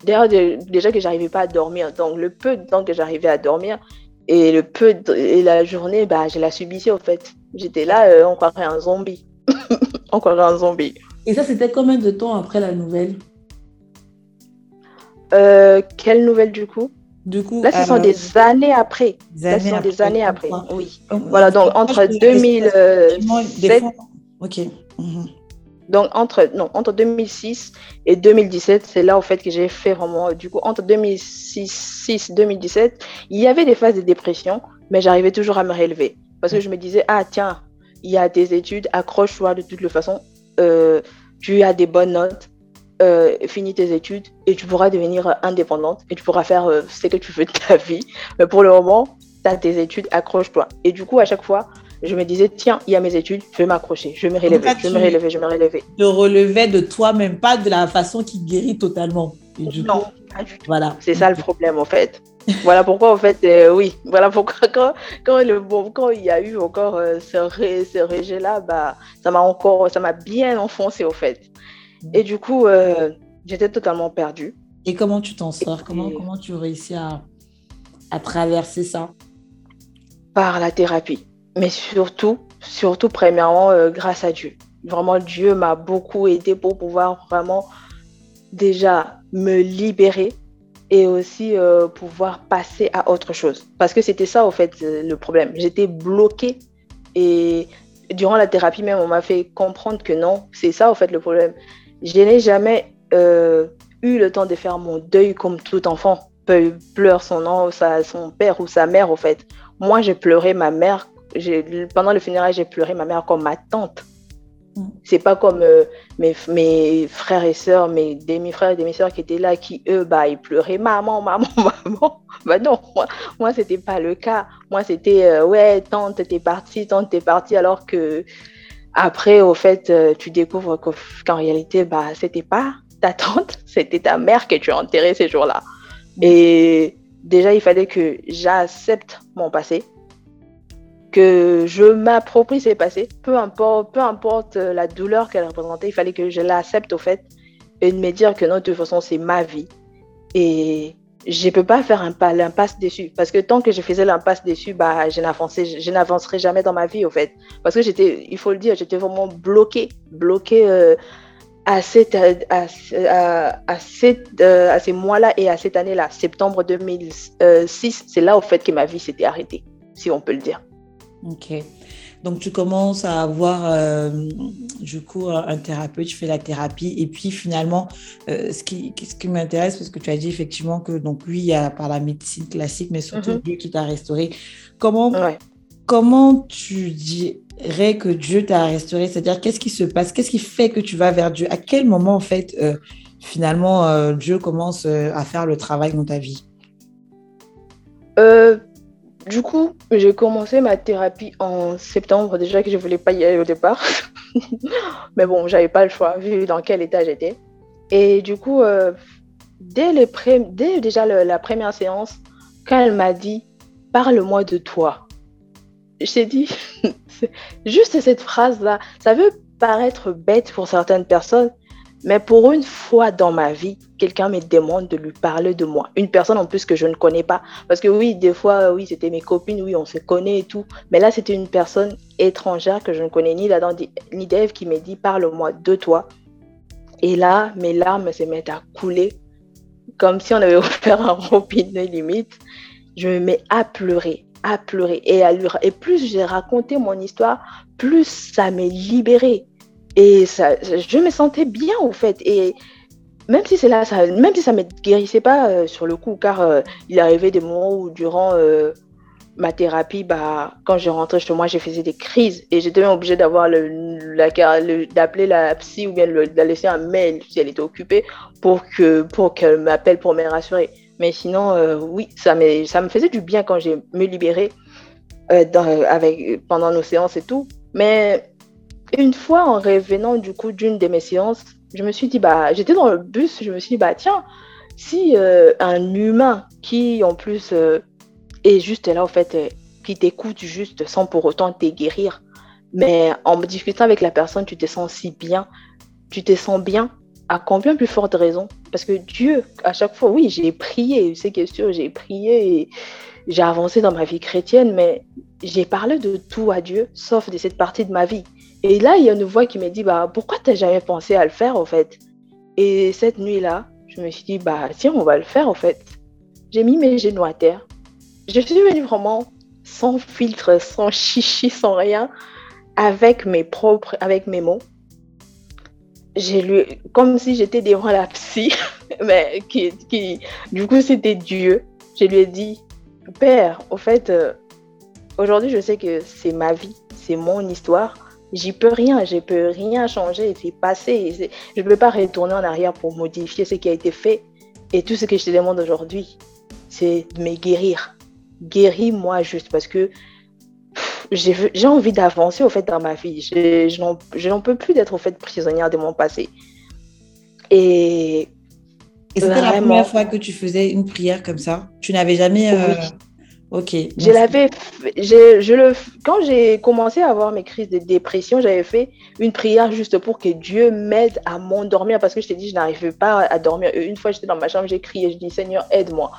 D'ailleurs, déjà que j'arrivais pas à dormir. Donc le peu de temps que j'arrivais à dormir et le peu de, et la journée, bah, je la subissais au fait. J'étais là, euh, on croirait un zombie. on croirait un zombie. Et ça, c'était combien de temps après la nouvelle? Euh, Quelle nouvelle du coup? Du coup, Là, ce sont des années après. Des Là, ce sont des années après. Oui. Voilà, donc entre 2007. Ok. Mhm. Donc entre, non, entre 2006 et 2017, c'est là au fait que j'ai fait vraiment, du coup, entre 2006 et 2017, il y avait des phases de dépression, mais j'arrivais toujours à me relever. Parce que je me disais, ah tiens, il y a des études, accroche-toi de toute façon, euh, tu as des bonnes notes, euh, finis tes études et tu pourras devenir indépendante et tu pourras faire euh, ce que tu veux de ta vie. Mais pour le moment, tu as tes études, accroche-toi. Et du coup, à chaque fois, je me disais, tiens, il y a mes études, je vais m'accrocher, je vais me relever, je vais me relever, je vais me relever. De relever de toi-même, pas de la façon qui guérit totalement. non, pas du tout. Voilà. C'est ça le problème, en fait. Voilà pourquoi, en fait, euh, oui, voilà pourquoi quand, quand, le, bon, quand il y a eu encore euh, ce, ré, ce rejet-là, bah, ça m'a encore, ça m'a bien enfoncé, au fait. Et du coup, euh, j'étais totalement perdue. Et comment tu t'en sors? Comment, comment tu réussis à, à traverser ça? Par la thérapie. Mais surtout, surtout, premièrement, grâce à Dieu. Vraiment, Dieu m'a beaucoup aidé pour pouvoir vraiment déjà me libérer et aussi euh, pouvoir passer à autre chose. Parce que c'était ça, au fait, le problème. J'étais bloquée et durant la thérapie même, on m'a fait comprendre que non, c'est ça, au fait, le problème je n'ai jamais euh, eu le temps de faire mon deuil comme tout enfant pleure son, nom, son père ou sa mère, au fait. Moi, j'ai pleuré ma mère. Pendant le funérail, j'ai pleuré ma mère comme ma tante. Mm. C'est pas comme euh, mes, mes, frères et sœurs, mes demi-frères et demi-sœurs qui étaient là, qui eux, bah, ils pleuraient maman, maman, maman. Bah non, moi, moi c'était pas le cas. Moi, c'était euh, ouais, tante, t'es partie, tante, t'es partie, alors que après, au fait, euh, tu découvres qu'en réalité, bah, c'était pas ta tante, c'était ta mère que tu as enterrée ces jours-là. Et déjà, il fallait que j'accepte mon passé, que je m'approprie ces passés, peu importe, peu importe euh, la douleur qu'elle représentait, il fallait que je l'accepte au fait et de me dire que non, de toute façon, c'est ma vie. Et je ne peux pas faire un pas, l'impasse dessus. Parce que tant que je faisais l'impasse dessus, bah, je, n'avancerai jamais dans ma vie, au fait. Parce que j'étais, il faut le dire, j'étais vraiment bloquée, bloquée euh, à, cette, à, à, cette, euh, à ces mois-là et à cette année-là. Septembre 2006, c'est là, au fait, que ma vie s'était arrêtée, si on peut le dire. Ok. Donc, tu commences à avoir, euh, du coup, un thérapeute, tu fais la thérapie. Et puis, finalement, euh, ce qui, ce qui m'intéresse, parce que tu as dit effectivement que, donc, lui, il y a par la médecine classique, mais surtout mm-hmm. Dieu qui t'a restauré. Comment, comment tu dirais que Dieu t'a restauré? C'est-à-dire, qu'est-ce qui se passe? Qu'est-ce qui fait que tu vas vers Dieu? À quel moment, en fait, euh, finalement, Dieu commence à faire le travail dans ta vie? Du coup, j'ai commencé ma thérapie en septembre, déjà que je voulais pas y aller au départ. Mais bon, j'avais pas le choix, vu dans quel état j'étais. Et du coup, euh, dès, les dès déjà la première séance, quand elle m'a dit Parle-moi de toi, je t'ai dit, juste cette phrase-là, ça veut paraître bête pour certaines personnes, mais pour une fois dans ma vie, quelqu'un me demande de lui parler de moi. Une personne en plus que je ne connais pas. Parce que oui, des fois, oui, c'était mes copines, oui, on se connaît et tout. Mais là, c'était une personne étrangère que je ne connais ni d'Adam ni d'Ève qui m'a dit parle-moi de toi. Et là, mes larmes se mettent à couler comme si on avait offert un robinet limite. Je me mets à pleurer. à pleurer et à lui, et plus j'ai raconté mon histoire, plus ça m'est libéré. Et je me sentais bien, en fait. Et même si c'est là, ça, même si ça me guérissait pas euh, sur le coup, car euh, il arrivait des moments où, durant euh, ma thérapie, bah, quand je rentrais chez moi, je faisais des crises et j'étais même obligée d'avoir le, d'appeler la psy ou bien de laisser un mail si elle était occupée pour que pour qu'elle m'appelle pour me rassurer. Mais sinon, oui, ça, ça me faisait du bien quand j'ai me libéré avec, pendant nos séances et tout. Mais une fois en revenant du coup d'une de mes séances, je me suis dit, bah, j'étais dans le bus, je me suis dit, bah, tiens, si euh, un humain qui en plus euh, est juste là, en fait, euh, qui t'écoute juste sans pour autant te guérir, mais en discutant avec la personne, tu te sens si bien, tu te sens bien, à combien plus forte raison? Parce que Dieu, à chaque fois, oui, j'ai prié, c'est question, j'ai prié et j'ai avancé dans ma vie chrétienne, mais j'ai parlé de tout à Dieu, sauf de cette partie de ma vie. Et là, il y a une voix qui me dit, bah, pourquoi tu n'as jamais pensé à le faire, en fait? Et cette nuit-là, je me suis dit, bah, tiens, on va le faire, en fait. J'ai mis mes genoux à terre. Je suis venue vraiment sans filtre, sans chichi, sans rien, avec mes propres, avec mes mots. J'ai lu, comme si j'étais devant la psy, mais qui, qui du coup, c'était Dieu. Je lui ai dit, Père, au fait, euh, aujourd'hui, je sais que c'est ma vie, c'est mon histoire J'y peux rien, je peux rien changer, c'est passé. Je ne peux pas retourner en arrière pour modifier ce qui a été fait. Et tout ce que je te demande aujourd'hui, c'est de me guérir. Guéris-moi juste parce que j'ai envie d'avancer au fait dans ma vie. Je, n'en peux plus d'être au fait prisonnière de mon passé. Et, et c'était la première fois que tu faisais une prière comme ça? Tu n'avais jamais. Euh, Ok. Je l'avais, je, le, quand j'ai commencé à avoir mes crises de dépression, j'avais fait une prière juste pour que Dieu m'aide à m'endormir parce que je t'ai dit, je n'arrivais pas à dormir. Une fois, j'étais dans ma chambre, j'ai crié, je dis, Seigneur, aide-moi.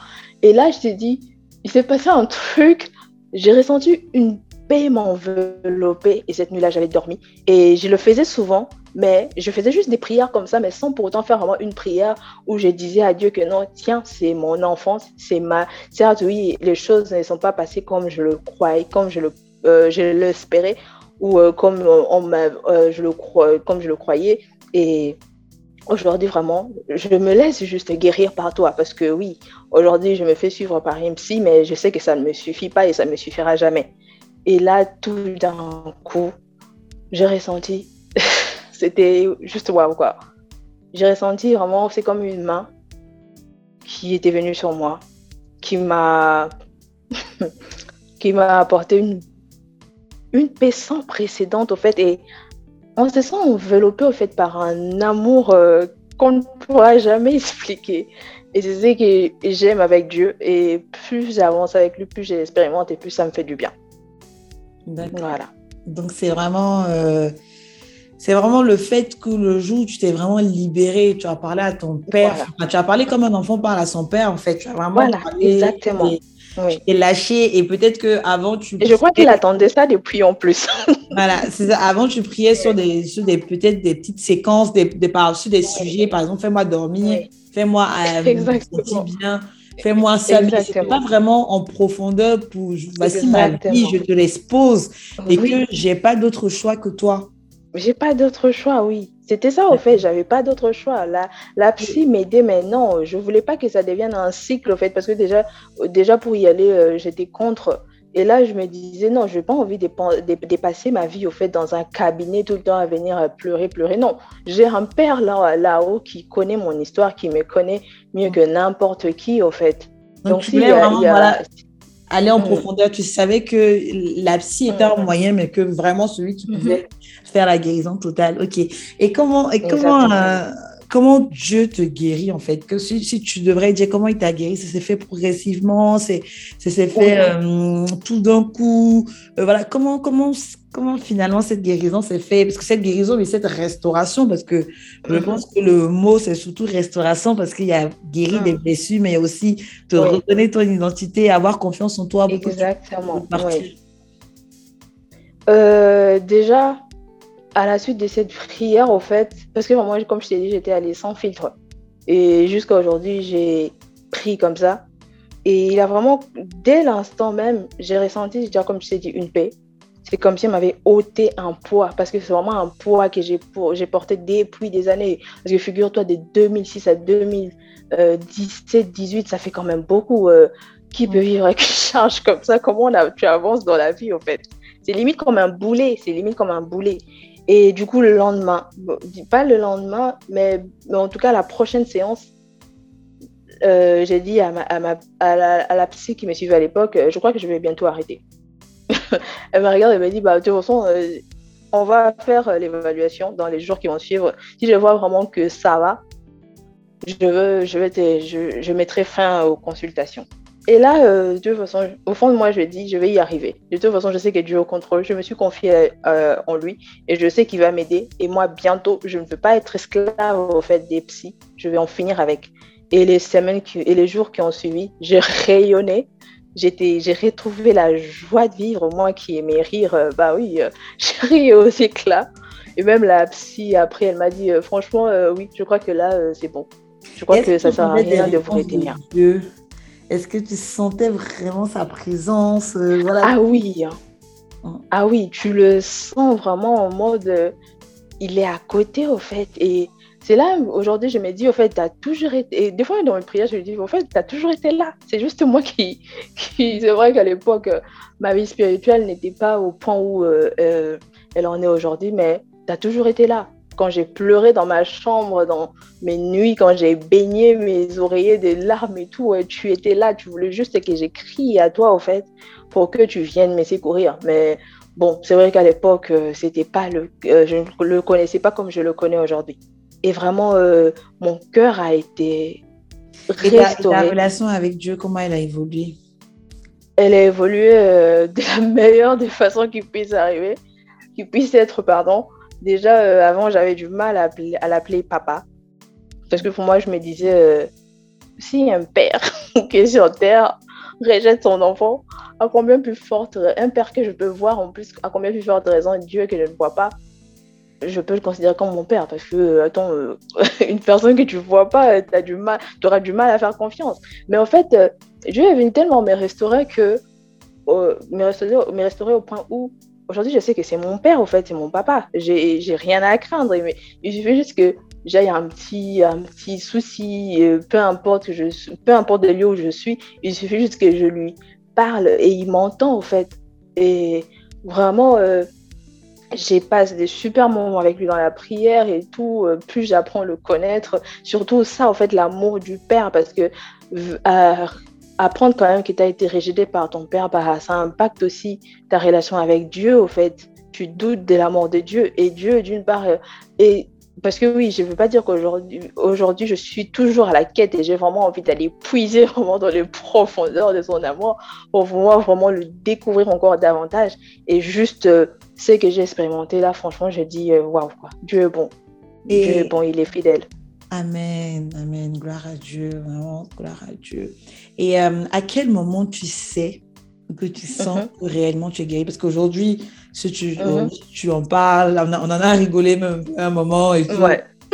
Et là, je t'ai dit, il s'est passé un truc, j'ai ressenti une paix m'envelopper et cette nuit-là, j'avais dormi. Et je le faisais souvent mais je faisais juste des prières comme ça, mais sans pour autant faire vraiment une prière où je disais à Dieu que non, tiens, c'est mon enfance, c'est ma. Certes, oui, les choses ne sont pas passées comme je le croyais, comme je le, euh, l'espérais, ou euh, comme on euh, je le comme je le croyais. Et aujourd'hui, vraiment, je me laisse juste guérir par toi, parce que oui, aujourd'hui, je me fais suivre par une psy, mais je sais que ça ne me suffit pas et ça ne me suffira jamais. Et là, tout d'un coup, j'ai ressenti c'était juste waouh, quoi. J'ai ressenti vraiment, c'est comme une main qui était venue sur moi, qui m'a qui m'a apporté une, une paix sans précédent, au fait. Et on se sent enveloppé, au fait, par un amour euh, qu'on ne pourra jamais expliquer. Et c'est ce que j'aime avec Dieu. Et plus j'avance avec lui, plus j'expérimente et plus ça me fait du bien. Voilà. Donc c'est vraiment euh, c'est vraiment le fait que le jour où tu t'es vraiment libéré, tu as parlé à ton père, tu as parlé comme un enfant parle à son père, en fait. Tu as vraiment voilà, exactement. Et, lâché. Et peut-être qu'avant, tu. Et je crois qu'il attendait ça depuis en plus. voilà, c'est ça. Avant, tu priais sur des, sur des peut-être des petites séquences, des, des, sur des sujets, par exemple, fais-moi dormir, fais-moi euh, bien fais-moi ça. Mais c'est pas vraiment en profondeur pour voici ma vie, je te l'expose et que j'ai pas d'autre choix que toi. J'ai pas d'autre choix, oui. C'était ça, au fait, j'avais pas d'autre choix. La, la psy m'aidait, mais non, je voulais pas que ça devienne un cycle, au fait, parce que déjà, déjà pour y aller, euh, j'étais contre. Et là, je me disais, non, je n'ai pas envie de, dépasser ma vie, au fait, dans un cabinet tout le temps à venir euh, pleurer, pleurer. Non, j'ai un père là, là-haut qui connaît mon histoire, qui me connaît mieux que n'importe qui, au fait. Donc, si, vraiment, voilà, aller en mm. profondeur. Tu savais que la psy était un moyen, mais que vraiment celui qui pouvait mm-hmm. faire la guérison totale. OK. Et comment, et comment, euh, comment Dieu te guérit, en fait? Que si, si tu devrais dire comment il t'a guéri, ça s'est fait progressivement, ça s'est fait euh, tout d'un coup. Euh, voilà. Comment, comment, comment finalement cette guérison s'est fait? Parce que cette guérison, mais cette restauration, parce que je mhm. pense que le mot, c'est surtout restauration, parce qu'il y a guéri des mhm. blessures, mais aussi te redonner ton identité, avoir confiance en toi. Exactement. Euh, déjà, à la suite de cette prière, au fait, parce que moi, comme je t'ai dit, j'étais allée sans filtre. Et jusqu'à aujourd'hui, j'ai pris comme ça. Et il a vraiment, dès l'instant même, j'ai ressenti, comme je t'ai dit, une paix. C'est comme si on m'avait ôté un poids, parce que c'est vraiment un poids que j'ai porté depuis des années. Parce que figure-toi, de 2006 à 2017, 18, ça fait quand même beaucoup. Euh, qui peut vivre avec une charge comme ça? Comment tu avances dans la vie, en fait? C'est limite comme un boulet, c'est limite comme un boulet. Et du coup, le lendemain, pas le lendemain, mais, en tout cas, la prochaine séance, euh, j'ai dit à, ma, à, ma, à, la, à, la, psy qui me suivait à l'époque, euh, je crois que je vais bientôt arrêter. elle me regarde et m'a dit, bah, de toute façon, euh, on va faire l'évaluation dans les jours qui vont suivre. Si je vois vraiment que ça va, je, veux, je, vais je, je mettrai fin aux consultations. Et là, euh, de toute façon, au fond de moi, je dis, je vais y arriver. De toute façon, je sais que Dieu est au contrôle. Je me suis confiée euh, en lui et je sais qu'il va m'aider. Et moi, bientôt, je ne veux pas être esclave au fait des psys. Je vais en finir avec. Et les semaines et les jours qui ont suivi, j'ai rayonné. J'étais, j'ai retrouvé la joie de vivre. Moi qui aimais rire, euh, bah oui, j'ai ri aux éclats. Et même la psy, après, elle m'a dit, franchement, oui, je crois que là, c'est bon. Je crois que ça sert à rien de vous retenir. Est-ce que tu sentais vraiment sa présence euh, voilà. Ah oui. Ah oui, tu le sens vraiment en mode. Euh, il est à côté, au fait. Et c'est là, aujourd'hui, je me dis, au fait, tu as toujours été. Et des fois, dans mes prières, je me dis, au fait, tu as toujours été là. C'est juste moi qui. qui... C'est vrai qu'à l'époque, ma vie spirituelle n'était pas au point où euh, elle en est aujourd'hui, mais tu as toujours été là quand j'ai pleuré dans ma chambre, dans mes nuits, quand j'ai baigné mes oreillers de larmes et tout, tu étais là, tu voulais juste que j'écris à toi, au fait, pour que tu viennes me secourir. Mais bon, c'est vrai qu'à l'époque, euh, c'était pas le, euh, je ne le connaissais pas comme je le connais aujourd'hui. Et vraiment, euh, mon cœur a été restauré. Et ta, relation avec Dieu, comment elle a évolué? Elle a évolué de la meilleure des façons qui puisse arriver, qui puisse être, pardon. Déjà, euh, avant, j'avais du mal à, l'appeler papa. Parce que pour moi, je me disais, euh, si un père qui est sur Terre rejette son enfant, à combien plus forte, un père que je peux voir en plus, à combien plus forte raison Dieu que je ne vois pas, je peux le considérer comme mon père. Parce que, euh, attends, une personne que tu vois pas, tu auras du mal à faire confiance. Mais en fait, Dieu est venu tellement me restaurer que, me restaurer, me restaurer au point où Aujourd'hui, je sais que c'est mon père, au fait, c'est mon papa. J'ai rien à craindre. Mais il suffit juste que j'aille un petit, un petit souci, euh, peu importe, peu importe le lieu où je suis, il suffit juste que je lui parle et il m'entend, au fait. Et vraiment, euh, j'ai passé des super moments avec lui dans la prière et tout. Euh, plus j'apprends à le connaître, surtout ça, en fait, l'amour du père, parce que apprendre quand même que tu as été rejeté par ton père, bah, ça impacte aussi ta relation avec Dieu, au fait. Tu doutes de l'amour de Dieu. Et Dieu, d'une part, euh, et parce que oui, je ne veux pas dire qu'aujourd'hui, aujourd'hui, je suis toujours à la quête et j'ai vraiment envie d'aller puiser vraiment dans les profondeurs de son amour pour pouvoir vraiment le découvrir encore davantage. Et juste euh, ce que j'ai expérimenté là, franchement, je dis euh, waouh, wow, Dieu est bon. Et... Dieu est bon, il est fidèle. Amen, amen, gloire à Dieu, vraiment, gloire à Dieu. Et euh, à quel moment tu sais que tu sens uh-huh. que réellement tu es guéri? Parce qu'aujourd'hui, si tu, uh-huh. tu en parles, on, en a rigolé même un moment et tout.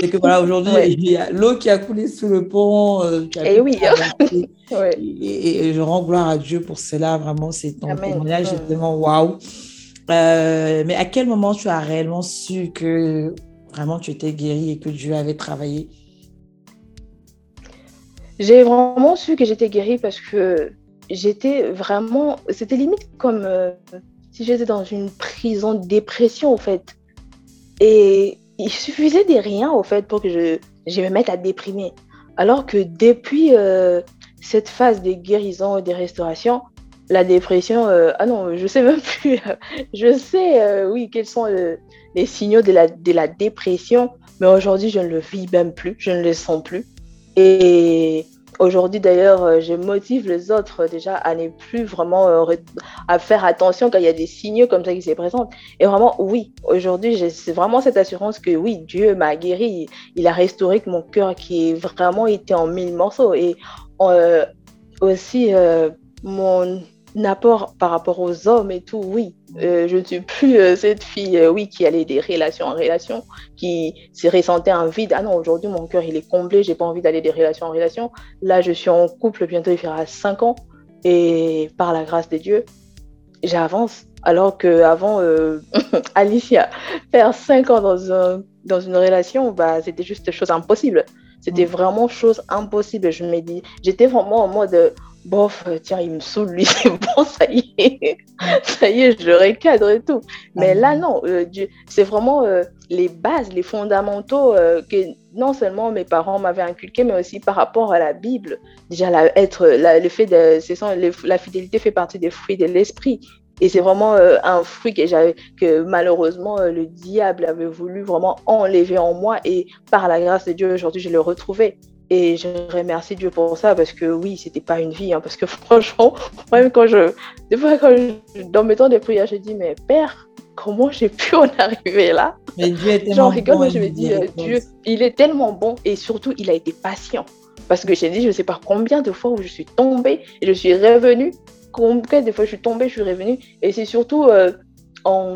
Et que voilà, aujourd'hui, il y a l'eau qui a coulé sous le pont. Euh, et eh oui. et, je rends gloire à Dieu pour cela. Vraiment, c'est ton témoignage, c'est vraiment waouh. Euh, mais à quel moment tu as réellement su que vraiment tu étais guéri et que Dieu avait travaillé j'ai vraiment su que j'étais guérie parce que j'étais vraiment. C'était limite comme euh, si j'étais dans une prison de dépression, en fait. Et il suffisait de rien, au fait, pour que je, je me mette à déprimer. Alors que depuis euh, cette phase de guérison et de restauration, la dépression, euh, ah non, je sais même plus. je sais, oui, quels sont les signaux de la, de la dépression, mais aujourd'hui, je ne le vis même plus, je ne le sens plus. Et aujourd'hui, d'ailleurs, euh, je motive les autres déjà à ne plus vraiment euh, à faire attention quand il y a des signaux comme ça qui se présentent. Et vraiment, oui, aujourd'hui, j'ai vraiment cette assurance que oui, Dieu m'a guéri. Il a restauré mon cœur qui est vraiment été en mille morceaux. Et euh, aussi, mon apport par rapport aux hommes et tout, oui. Euh, je ne suis plus euh, cette fille, euh, oui, qui allait des relations en relation, qui s'est ressentait un vide. Ah non, aujourd'hui, mon cœur, il est comblé, j'ai pas envie d'aller des relations en relation. Là, je suis en couple, bientôt, il fera 5 ans. Et par la grâce de Dieu, j'avance. Alors qu'avant, Alicia, faire 5 ans dans, un, dans une relation, bah, c'était juste chose impossible. C'était mm. vraiment chose impossible. Je me dis, j'étais vraiment en mode bof, euh, tiens, il me saoule, lui, c'est bon, ça y est, ça y est, je recadre et tout. Mais là, non, euh, c'est vraiment euh, les bases, les fondamentaux que non seulement mes parents m'avaient inculqué, mais aussi par rapport à la Bible. Déjà, la, être, le fait de, la fidélité fait partie des fruits de l'esprit. Et c'est vraiment un fruit que, que malheureusement le diable avait voulu vraiment enlever en moi. Et par la grâce de Dieu, aujourd'hui, je l'ai retrouvé. Et je remercie Dieu pour ça parce que oui, c'était pas une vie. Hein, parce que franchement, même quand je. Des fois, quand je, dans mes temps de prière, je dis, mais Père, comment j'ai pu en arriver là? Mais Dieu est tellement rigole, bon, je me dis, euh, Dieu, il est tellement bon et surtout, il a été patient. Parce que j'ai dit, je ne sais pas combien de fois où je suis tombée et je suis revenue. Combien de fois je suis tombée, je suis revenue. Et c'est surtout euh, en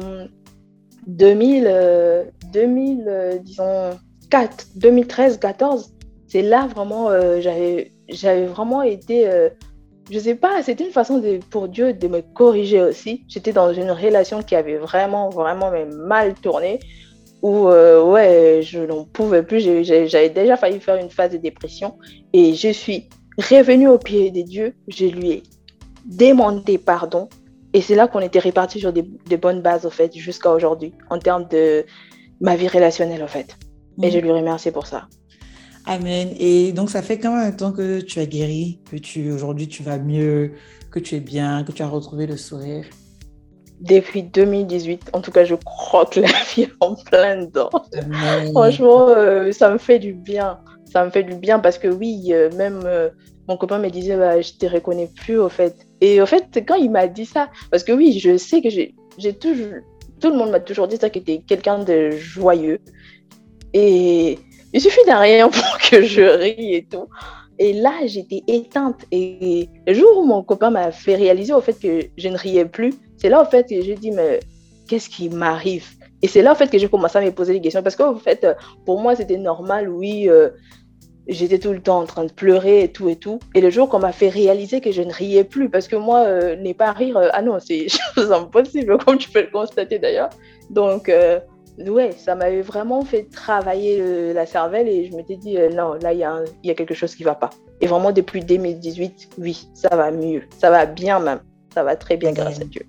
2000, 2000 euh, disons, 4, 2013, 14 c'est là vraiment, euh, j'avais vraiment été, euh, je sais pas, c'était une façon de, pour Dieu de me corriger aussi. J'étais dans une relation qui avait vraiment, vraiment mal tourné, où euh, ouais, je n'en pouvais plus. J'avais déjà failli faire une phase de dépression et je suis revenue au pied de Dieu. Je lui ai demandé pardon. Et c'est là qu'on était répartis sur des, bonnes bases, en fait, jusqu'à aujourd'hui, en termes de ma vie relationnelle, en fait. Et je lui remercie pour ça. Amen. Et donc, ça fait combien de temps que tu as guéri, que tu aujourd'hui tu vas mieux, que tu es bien, que tu as retrouvé le sourire Depuis 2018. En tout cas, je croque la vie en plein dedans. Franchement, euh, ça me fait du bien. Ça me fait du bien parce que oui, euh, même euh, mon copain me disait, bah, je ne te reconnais plus au fait. Et au fait, quand il m'a dit ça, parce que oui, je sais que j'ai toujours, tout le monde m'a toujours dit ça, que tu quelqu'un de joyeux. Et il suffit d'un rien pour que je rie et tout. Et là, j'étais éteinte. Et le jour où mon copain m'a fait réaliser au fait que je ne riais plus, c'est là, au fait, que j'ai dit, mais qu'est-ce qui m'arrive? Et c'est là, en fait, que j'ai commencé à me poser des questions. Parce qu'en fait, pour moi, c'était normal, oui. Euh, j'étais tout le temps en train de pleurer et tout et tout. Et le jour qu'on m'a fait réaliser que je ne riais plus, parce que moi, euh, n'est pas rire, euh, ah non, c'est impossible, comme tu peux le constater d'ailleurs. Donc, ouais, ça m'avait vraiment fait travailler la cervelle et je m'étais dit, euh, non, là, il y, a quelque chose qui ne va pas. Et vraiment, depuis 2018, oui, ça va mieux. Ça va bien même. Ça va très bien, grâce à Dieu.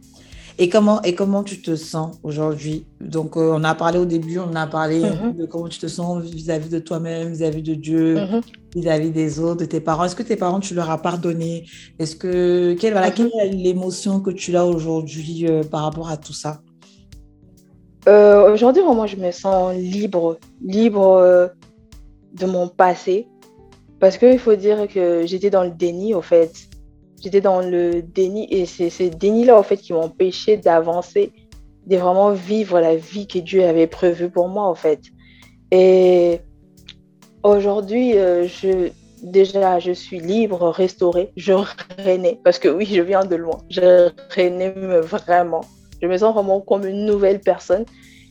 Et comment, et comment tu te sens aujourd'hui? Donc, euh, on a parlé au début, on a parlé mm-hmm. de comment tu te sens vis-à-vis de toi-même, vis-à-vis de Dieu, mm-hmm. vis-à-vis des autres, de tes parents. Est-ce que tes parents, tu leur as pardonné? Est-ce que quelle, voilà, quelle est l'émotion que tu as aujourd'hui euh, par rapport à tout ça? Euh, aujourd'hui, moi, je me sens libre, libre euh, de mon passé. Parce qu'il faut dire que j'étais dans le déni, au fait. J'étais dans le déni et c'est ce déni-là, au fait, qui m'empêchait d'avancer, de vraiment vivre la vie que Dieu avait prévue pour moi, en fait. Et aujourd'hui, euh, je, déjà, je suis libre, restaurée, je renais, parce que oui, je viens de loin. Je renais vraiment. Je me sens vraiment comme une nouvelle personne.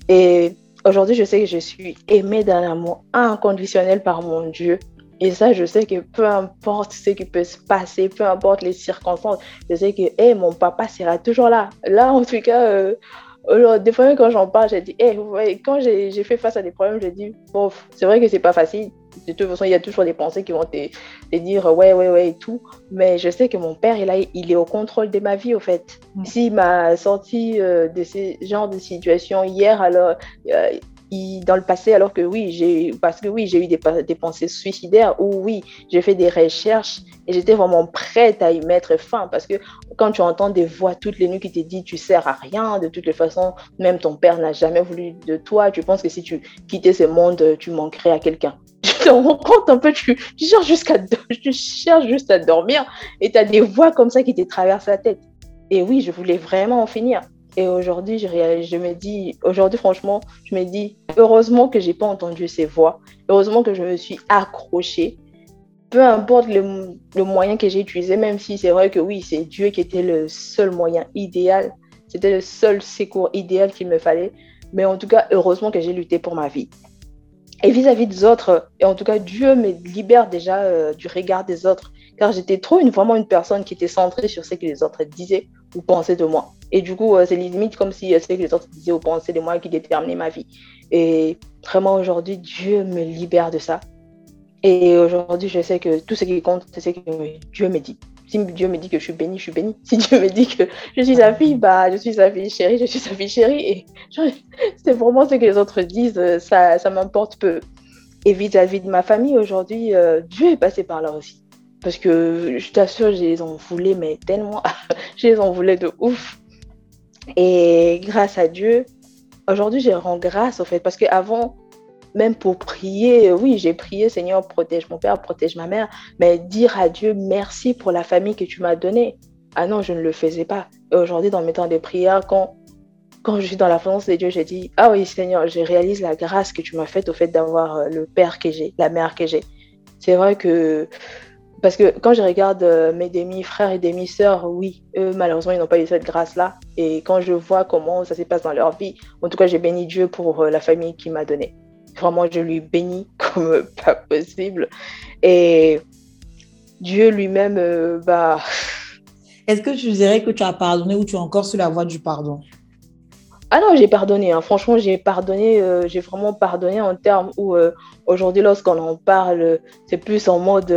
Et aujourd'hui, je sais que je suis aimée d'un amour inconditionnel par mon Dieu. Et ça, je sais que peu importe ce qui peut se passer, peu importe les circonstances, je sais que mon papa sera toujours là. Là, en tout cas, euh, des fois, quand j'en parle, j'ai dit, quand j'ai fait face à des problèmes, j'ai dit, bon, c'est vrai que c'est pas facile, de toute façon, il y a toujours des pensées qui vont te, dire ouais, ouais, ouais et tout. Mais je sais que mon père, il, a, il est au contrôle de ma vie, au fait. Mm. S'il m'a sorti euh, de ce genre de situation hier, alors, euh, dans le passé, alors que oui, j'ai, parce que oui, j'ai eu des, des, pensées suicidaires ou oui, j'ai fait des recherches et j'étais vraiment prête à y mettre fin parce que quand tu entends des voix toutes les nuits qui te disent tu sers à rien, de toutes les façons, même ton père n'a jamais voulu de toi, tu penses que si tu quittais ce monde, tu manquerais à quelqu'un te rends compte un peu, tu, tu cherches jusqu'à tu juste à dormir et tu as des voix comme ça qui te traversent la tête. Et oui, je voulais vraiment en finir. Et aujourd'hui, je, je me dis, aujourd'hui, franchement, je me dis, heureusement que j'ai pas entendu ces voix. Heureusement que je me suis accrochée. peu importe le moyen que j'ai utilisé, même si c'est vrai que oui, c'est Dieu qui était le seul moyen idéal, c'était le seul secours idéal qu'il me fallait. Mais en tout cas, heureusement que j'ai lutté pour ma vie. Et vis-à-vis des autres, et en tout cas, Dieu me libère déjà euh, du regard des autres, car j'étais trop une, vraiment une personne qui était centrée sur ce que les autres disaient ou pensaient de moi. Et du coup, euh, c'est limite comme si euh, ce que les autres disaient ou pensaient de moi qui déterminait ma vie. Et vraiment, aujourd'hui, Dieu me libère de ça. Et aujourd'hui, je sais que tout ce qui compte, c'est ce que Dieu me dit. Si Dieu me dit que je suis bénie, je suis bénie. Si Dieu me dit que je suis sa fille, bah, je suis sa fille chérie, je suis sa fille chérie. Et c'est vraiment ce que les autres disent, ça, ça m'importe peu. Et vis-à-vis de ma famille, aujourd'hui, euh, Dieu est passé par là aussi. Parce que je t'assure, je les en voulais, mais tellement, je les en voulais de ouf. Et grâce à Dieu, aujourd'hui, je rends grâce au fait. Parce qu'avant, même pour prier, oui, j'ai prié, Seigneur, protège mon père, protège ma mère, mais dire à Dieu merci pour la famille que tu m'as donnée. Ah non, je ne le faisais pas. Aujourd'hui, dans mes temps de prière, quand, quand je suis dans la présence de Dieu, j'ai dit, ah oui, Seigneur, je réalise la grâce que tu m'as faite au fait d'avoir euh, le père que j'ai, la mère que j'ai. C'est vrai que, parce que quand je regarde euh, mes demi-frères et demi-sœurs, oui, eux, malheureusement, ils n'ont pas eu cette grâce-là. Et quand je vois comment ça se passe dans leur vie, en tout cas, j'ai béni Dieu pour euh, la famille qu'il m'a donnée. Vraiment, je lui bénis comme pas possible. Et Dieu lui-même, euh, bah. Est-ce que tu dirais que tu as pardonné ou tu es encore sur la voie du pardon? Ah non, j'ai pardonné. Hein. Franchement, j'ai pardonné. Euh, j'ai vraiment pardonné en termes où euh, aujourd'hui, lorsqu'on en parle, c'est plus en mode,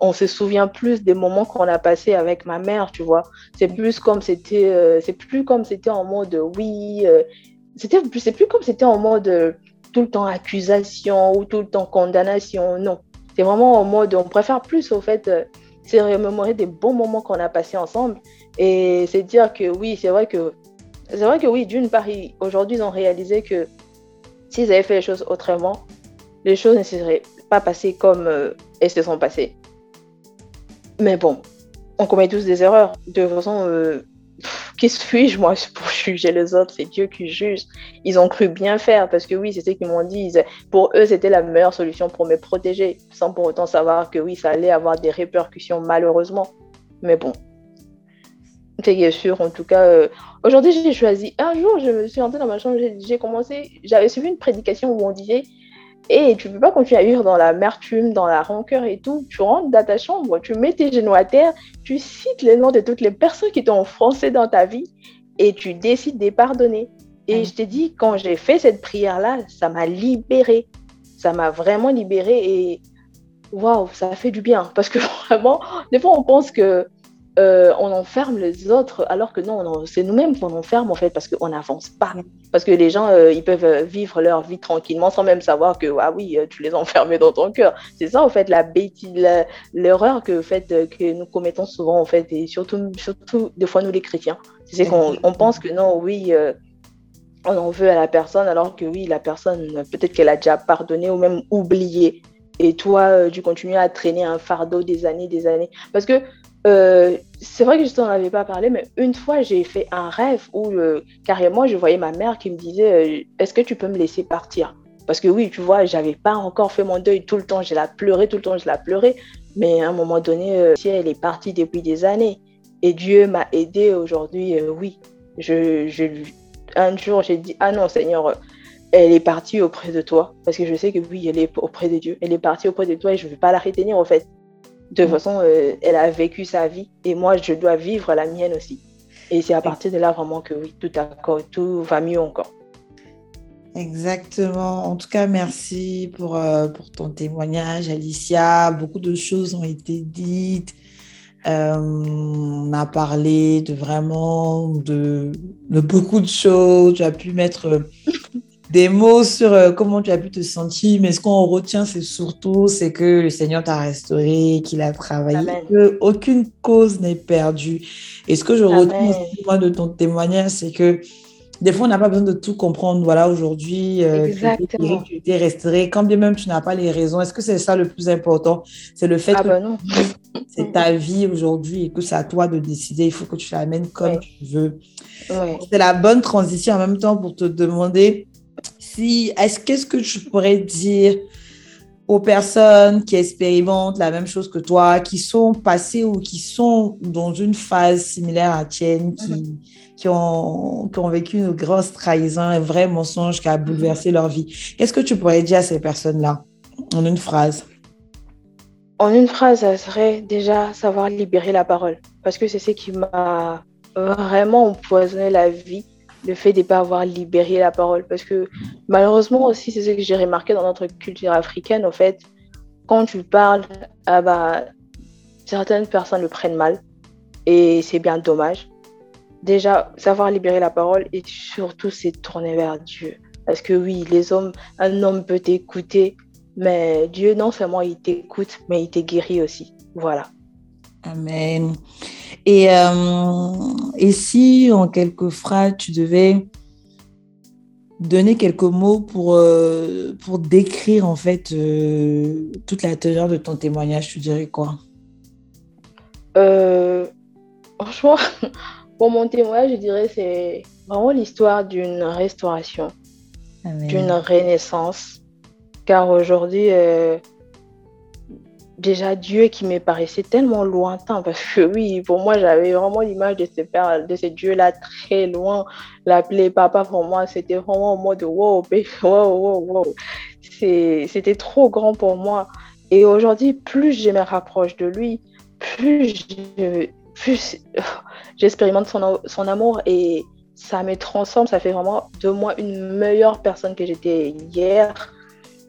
on se souvient plus des moments qu'on a passés avec ma mère, tu vois. C'est plus comme c'était, c'est plus comme c'était en mode, oui. c'était, c'est plus comme c'était en mode tout le temps accusation ou tout le temps condamnation. Non. C'est vraiment en mode, on préfère plus au fait, euh, remémorer des bons moments qu'on a passés ensemble et c'est dire que oui, c'est vrai que, c'est vrai que oui, d'une part, aujourd'hui, ils ont réalisé que s'ils avaient fait les choses autrement, les choses ne seraient pas passées comme euh, elles se sont passées. Mais bon, on commet tous des erreurs. De façon, euh, qui suis-je moi pour juger les autres C'est Dieu qui juge. Ils ont cru bien faire parce que oui, c'est ce qu'ils m'ont dit. Pour eux, c'était la meilleure solution pour me protéger, sans pour autant savoir que oui, ça allait avoir des répercussions malheureusement. Mais bon, c'est sûr. En tout cas, euh, aujourd'hui, j'ai choisi. Un jour, je me suis entrée dans ma chambre, j'ai commencé. J'avais suivi une prédication où on disait et tu peux pas continuer à vivre dans l'amertume, dans la rancœur et tout. Tu rentres dans ta chambre, tu mets tes genoux à terre, tu cites les noms de toutes les personnes qui t'ont offensé dans ta vie et tu décides de pardonner. Et je t'ai dit, quand j'ai fait cette prière-là, ça m'a libérée. Ça m'a vraiment libérée et waouh, ça fait du bien. Parce que vraiment, des fois, on pense que euh, on enferme les autres, alors que non, c'est nous-mêmes qu'on enferme en fait, parce qu'on n'avance pas. Parce que les gens, euh, ils peuvent euh, vivre leur vie tranquillement sans même savoir que, ah oui, tu les as enfermés dans ton cœur. C'est ça, en fait, la bêtise, l'erreur que, fait, que nous commettons souvent, en fait, et surtout, surtout des fois, nous les chrétiens. C'est qu'on on pense que non, oui, on en veut à la personne, alors que oui, la personne, peut-être qu'elle a déjà pardonné ou même oublié. Et toi, tu continues à traîner un fardeau des années, des années. Parce que euh, c'est vrai que je t'en avais pas parlé, mais une fois, j'ai fait un rêve où euh, carrément, je voyais ma mère qui me disait euh, Est-ce que tu peux me laisser partir? Parce que oui, tu vois, j'avais pas encore fait mon deuil tout le temps, je la pleurais tout le temps, je la pleurais. Mais à un moment donné, elle est partie depuis des années et Dieu m'a aidé aujourd'hui, oui. Je, je, un jour, j'ai dit Ah non, Seigneur, elle est partie auprès de toi. Parce que je sais que oui, elle est auprès de Dieu. Elle est partie auprès de toi et je ne vais pas la retenir en fait. De toute façon, euh, elle a vécu sa vie et moi, je dois vivre la mienne aussi. Et c'est à partir de là vraiment que oui, tout, tout va mieux encore. Exactement. En tout cas, merci pour, euh, pour ton témoignage, Alicia. Beaucoup de choses ont été dites. Euh, on a parlé de vraiment de, de, beaucoup de choses. Tu as pu mettre des mots sur euh, comment tu as pu te sentir, mais ce qu'on retient, c'est surtout c'est que le Seigneur t'a restauré, qu'il a travaillé, que aucune cause n'est perdue. Et ce que je retiens moi de ton témoignage, c'est que des fois, on n'a pas besoin de tout comprendre. Voilà, aujourd'hui, euh, tu es restauré, quand bien même tu n'as pas les raisons. Est-ce que c'est ça le plus important? C'est le fait ah que bah c'est ta vie aujourd'hui et que c'est à toi de décider. Il faut que tu l'amènes comme tu veux. C'est la bonne transition en même temps pour te demander si, est-ce qu'est-ce que je pourrais dire aux personnes qui expérimentent la même chose que toi, qui sont passées ou qui sont dans une phase similaire à tienne, qui, mhm. qui, ont, qui ont vécu une grosse trahison, un vrai mensonge qui a bouleversé leur vie? Qu'est-ce que tu pourrais dire à ces personnes-là en une phrase? En une phrase, ça serait déjà savoir libérer la parole, parce que c'est ce qui m'a vraiment empoisonné la vie le fait de ne pas avoir libéré la parole. Parce que malheureusement aussi, c'est ce que j'ai remarqué dans notre culture africaine, au fait, quand tu parles, ah bah, certaines personnes le prennent mal. Et c'est bien dommage. Déjà, savoir libérer la parole et surtout, c'est tourner vers Dieu. Parce que oui, les hommes, un homme peut t'écouter, mais Dieu, non seulement il t'écoute, mais il te guérit aussi. Voilà. Amen. Et, euh, et si, en quelques phrases, tu devais donner quelques mots pour, euh, pour décrire en fait euh, toute la teneur de ton témoignage, tu dirais quoi? Franchement, pour mon témoignage, je dirais c'est vraiment l'histoire d'une restauration, d'une renaissance. Car aujourd'hui, déjà Dieu qui me paraissait tellement lointain parce que oui, pour moi, j'avais vraiment l'image de ce père, de ce Dieu-là très loin. L'appeler papa pour moi, c'était vraiment en mode wow, wow, wow, wow. C'était trop grand pour moi. Et aujourd'hui, plus je me rapproche de lui, plus j'expérimente son, son amour et ça me transforme, ça fait vraiment de moi une meilleure personne que j'étais hier.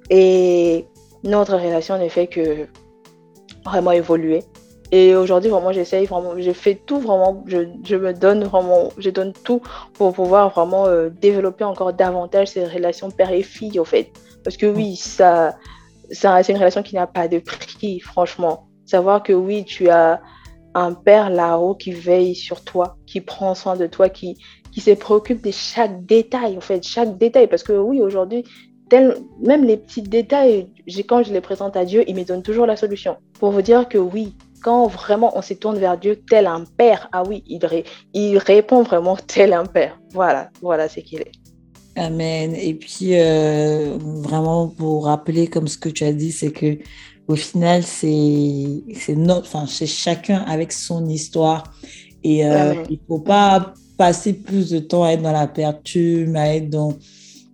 Et notre relation ne fait que vraiment évolué. Et aujourd'hui, vraiment, j'essaye vraiment, je fais tout vraiment, je, je, me donne vraiment, je donne tout pour pouvoir vraiment euh, développer encore davantage ces relations père et fille, au fait. Parce que oui, ça c'est une relation qui n'a pas de prix, franchement. Savoir que oui, tu as un père là-haut qui veille sur toi, qui prend soin de toi, qui, qui se préoccupe de chaque détail, en fait, chaque détail. Parce que oui, aujourd'hui, même les petits détails, quand je les présente à Dieu, il me donne toujours la solution. Pour vous dire que oui, quand vraiment on se tourne vers Dieu tel un père, ah oui, il, il répond vraiment tel un père. Voilà, voilà ce qu'il est. Amen. Et puis, euh, vraiment, pour rappeler, comme ce que tu as dit, c'est que au final, c'est notre, enfin, c'est chacun avec son histoire. Et euh, il ne faut pas passer plus de temps à être dans la pertume, à être dans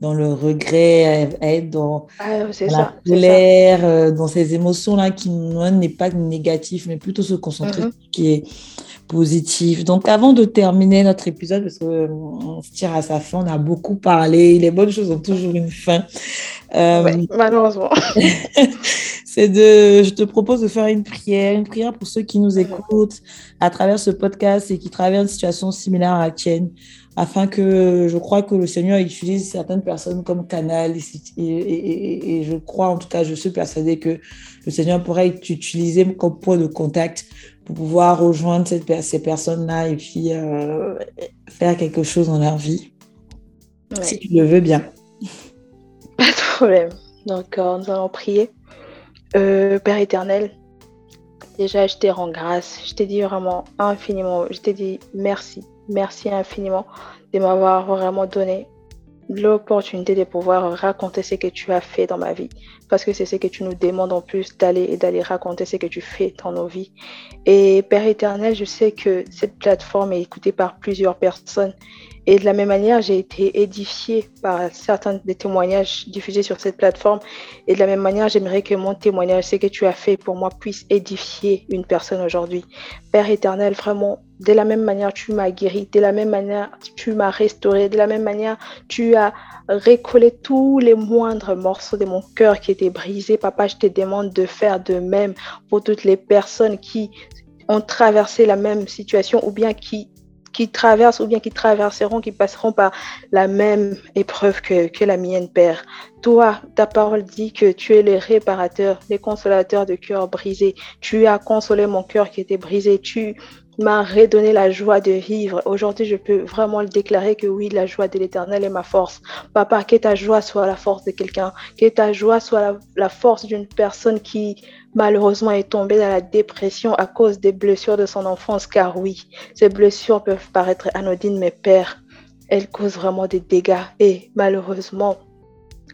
dans le regret, à être dans, ah, la colère, euh, dans ces émotions-là qui n'est pas négatif, mais plutôt se concentrer sur ce qui est positif. Donc, avant de terminer notre épisode, parce qu'on se tire à sa fin, on a beaucoup parlé, les bonnes choses ont toujours une fin. Euh, malheureusement. c'est de, je te propose de faire une prière, une prière pour ceux qui nous écoutent à travers ce podcast et qui traversent une situation similaire à la tienne afin que je crois que le Seigneur utilise certaines personnes comme canal et, je crois, en tout cas, je suis persuadée que le Seigneur pourrait être utilisé comme point de contact pour pouvoir rejoindre cette, ces personnes-là et puis euh, faire quelque chose dans leur vie, si tu le veux bien. Pas de problème. Donc, euh, nous allons prier. Euh, Père éternel, déjà, je te rends grâce. Je te dis vraiment infiniment, je te dis merci Merci infiniment de m'avoir vraiment donné l'opportunité de pouvoir raconter ce que tu as fait dans ma vie. Parce que c'est ce que tu nous demandes en plus d'aller et d'aller raconter ce que tu fais dans nos vies. Et Père éternel, je sais que cette plateforme est écoutée par plusieurs personnes et de la même manière, j'ai été édifiée par certains des témoignages diffusés sur cette plateforme. Et de la même manière, j'aimerais que mon témoignage, ce que tu as fait pour moi, puisse édifier une personne aujourd'hui. Père éternel, vraiment, de la même manière, tu m'as guéri. De la même manière, tu m'as restauré. De la même manière, tu as récollé tous les moindres morceaux de mon cœur qui étaient brisés. Papa, je te demande de faire de même pour toutes les personnes qui ont traversé la même situation ou bien qui qui traversent ou bien qui traverseront, qui passeront par la même épreuve que, la mienne, Père. Toi, ta parole dit que tu es le réparateur, le consolateur de cœur brisé. Tu as consolé mon cœur qui était brisé. Tu m'a redonné la joie de vivre. Aujourd'hui, je peux vraiment le déclarer que oui, la joie de l'éternel est ma force. Papa, que ta joie soit la force de quelqu'un, que ta joie soit la, force d'une personne qui malheureusement est tombée dans la dépression à cause des blessures de son enfance. Car oui, ces blessures peuvent paraître anodines, mais Père, elles causent vraiment des dégâts. Et malheureusement,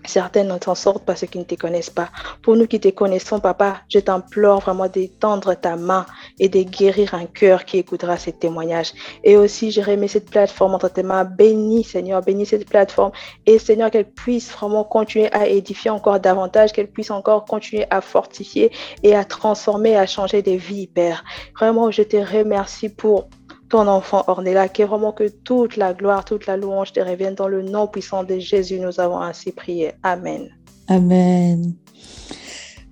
Certaines s'en sortent parce qu'ils ne te connaissent pas. Pour nous qui te connaissons, papa, je t'implore vraiment d'étendre ta main et de guérir un cœur qui écoutera ces témoignages. Et aussi, je remets cette plateforme entre tes mains. Bénis, Seigneur, bénis cette plateforme. Et Seigneur, qu'elle puisse vraiment continuer à édifier encore davantage, qu'elle puisse encore continuer à fortifier et à transformer, à changer des vies, Père. Vraiment, je te remercie pour ton enfant Ornella, qui est vraiment que toute la gloire, toute la louange te revienne dans le nom puissant de Jésus. Nous avons ainsi prié. Amen. Amen.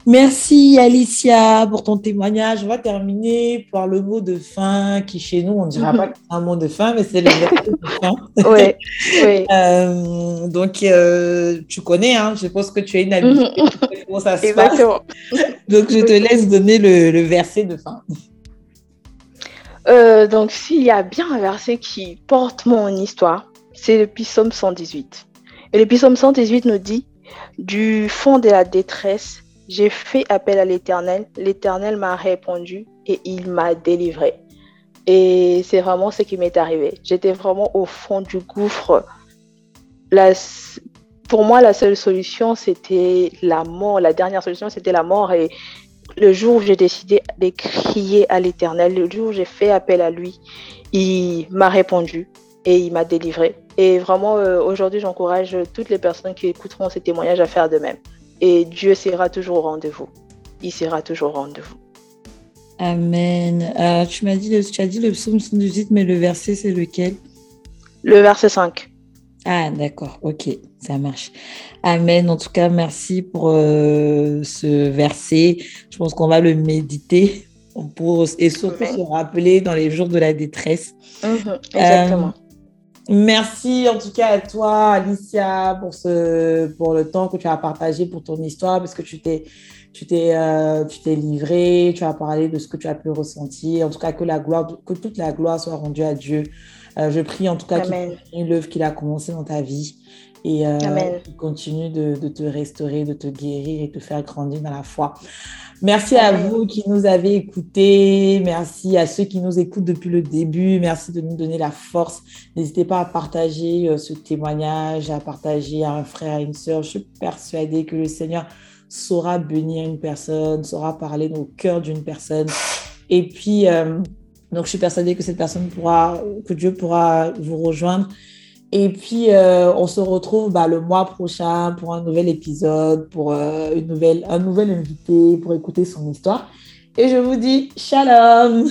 Merci Alicia pour ton témoignage. On va terminer par le mot de fin qui chez nous, on ne dira pas que c'est un mot de fin, mais c'est le mot de fin. oui, oui. Euh, donc, euh, tu connais, hein, je pense que tu as une habitude. comment ça se passe. Donc, je te laisse donner le, le verset de fin. Euh, donc, s'il y a bien un verset qui porte mon histoire, c'est le psaume 118. Et le psaume 118 nous dit Du fond de la détresse, j'ai fait appel à l'Éternel, l'Éternel m'a répondu et il m'a délivré. Et c'est vraiment ce qui m'est arrivé. J'étais vraiment au fond du gouffre. Pour moi, la seule solution, c'était la mort. La dernière solution, c'était la mort. Et le jour où j'ai décidé de crier à l'Éternel, le jour où j'ai fait appel à lui, il m'a répondu et il m'a délivré. Et vraiment, euh, aujourd'hui, j'encourage toutes les personnes qui écouteront ces témoignages à faire de même. Et Dieu sera toujours au rendez-vous. Il sera toujours au rendez-vous. Amen. Euh, tu m'as dit, tu as dit le psaume 118, mais le verset, c'est lequel? Le verset 5. Ah, d'accord, ok, ça marche. Amen. En tout cas, merci pour euh, ce verset. Je pense qu'on va le méditer pour, et surtout se rappeler dans les jours de la détresse. Mhm, exactement. Euh, merci en tout cas à toi, Alicia, pour, ce, pour le temps que tu as partagé pour ton histoire, parce que tu t'es tu t'es euh, tu t'es livré, tu as parlé de ce que tu as pu ressentir. En tout cas, que la gloire, que toute la gloire soit rendue à Dieu. Euh, je prie en tout cas qu'il l'œuvre qu'il a commencé dans ta vie et euh, continue de, de, te restaurer, de te guérir et de te faire grandir dans la foi. Merci à vous qui nous avez écoutés. Merci à ceux qui nous écoutent depuis le début. Merci de nous donner la force. N'hésitez pas à partager euh, ce témoignage, à partager à un frère, à une sœur. Je suis persuadée que le Seigneur saura bénir une personne, saura parler le cœur d'une personne. Et puis, euh, donc, je suis persuadée que cette personne pourra, que Dieu pourra vous rejoindre. Et puis, euh, on se retrouve bah, le mois prochain pour un nouvel épisode, pour euh, une nouvelle, un nouvel invité, pour écouter son histoire. Et je vous dis shalom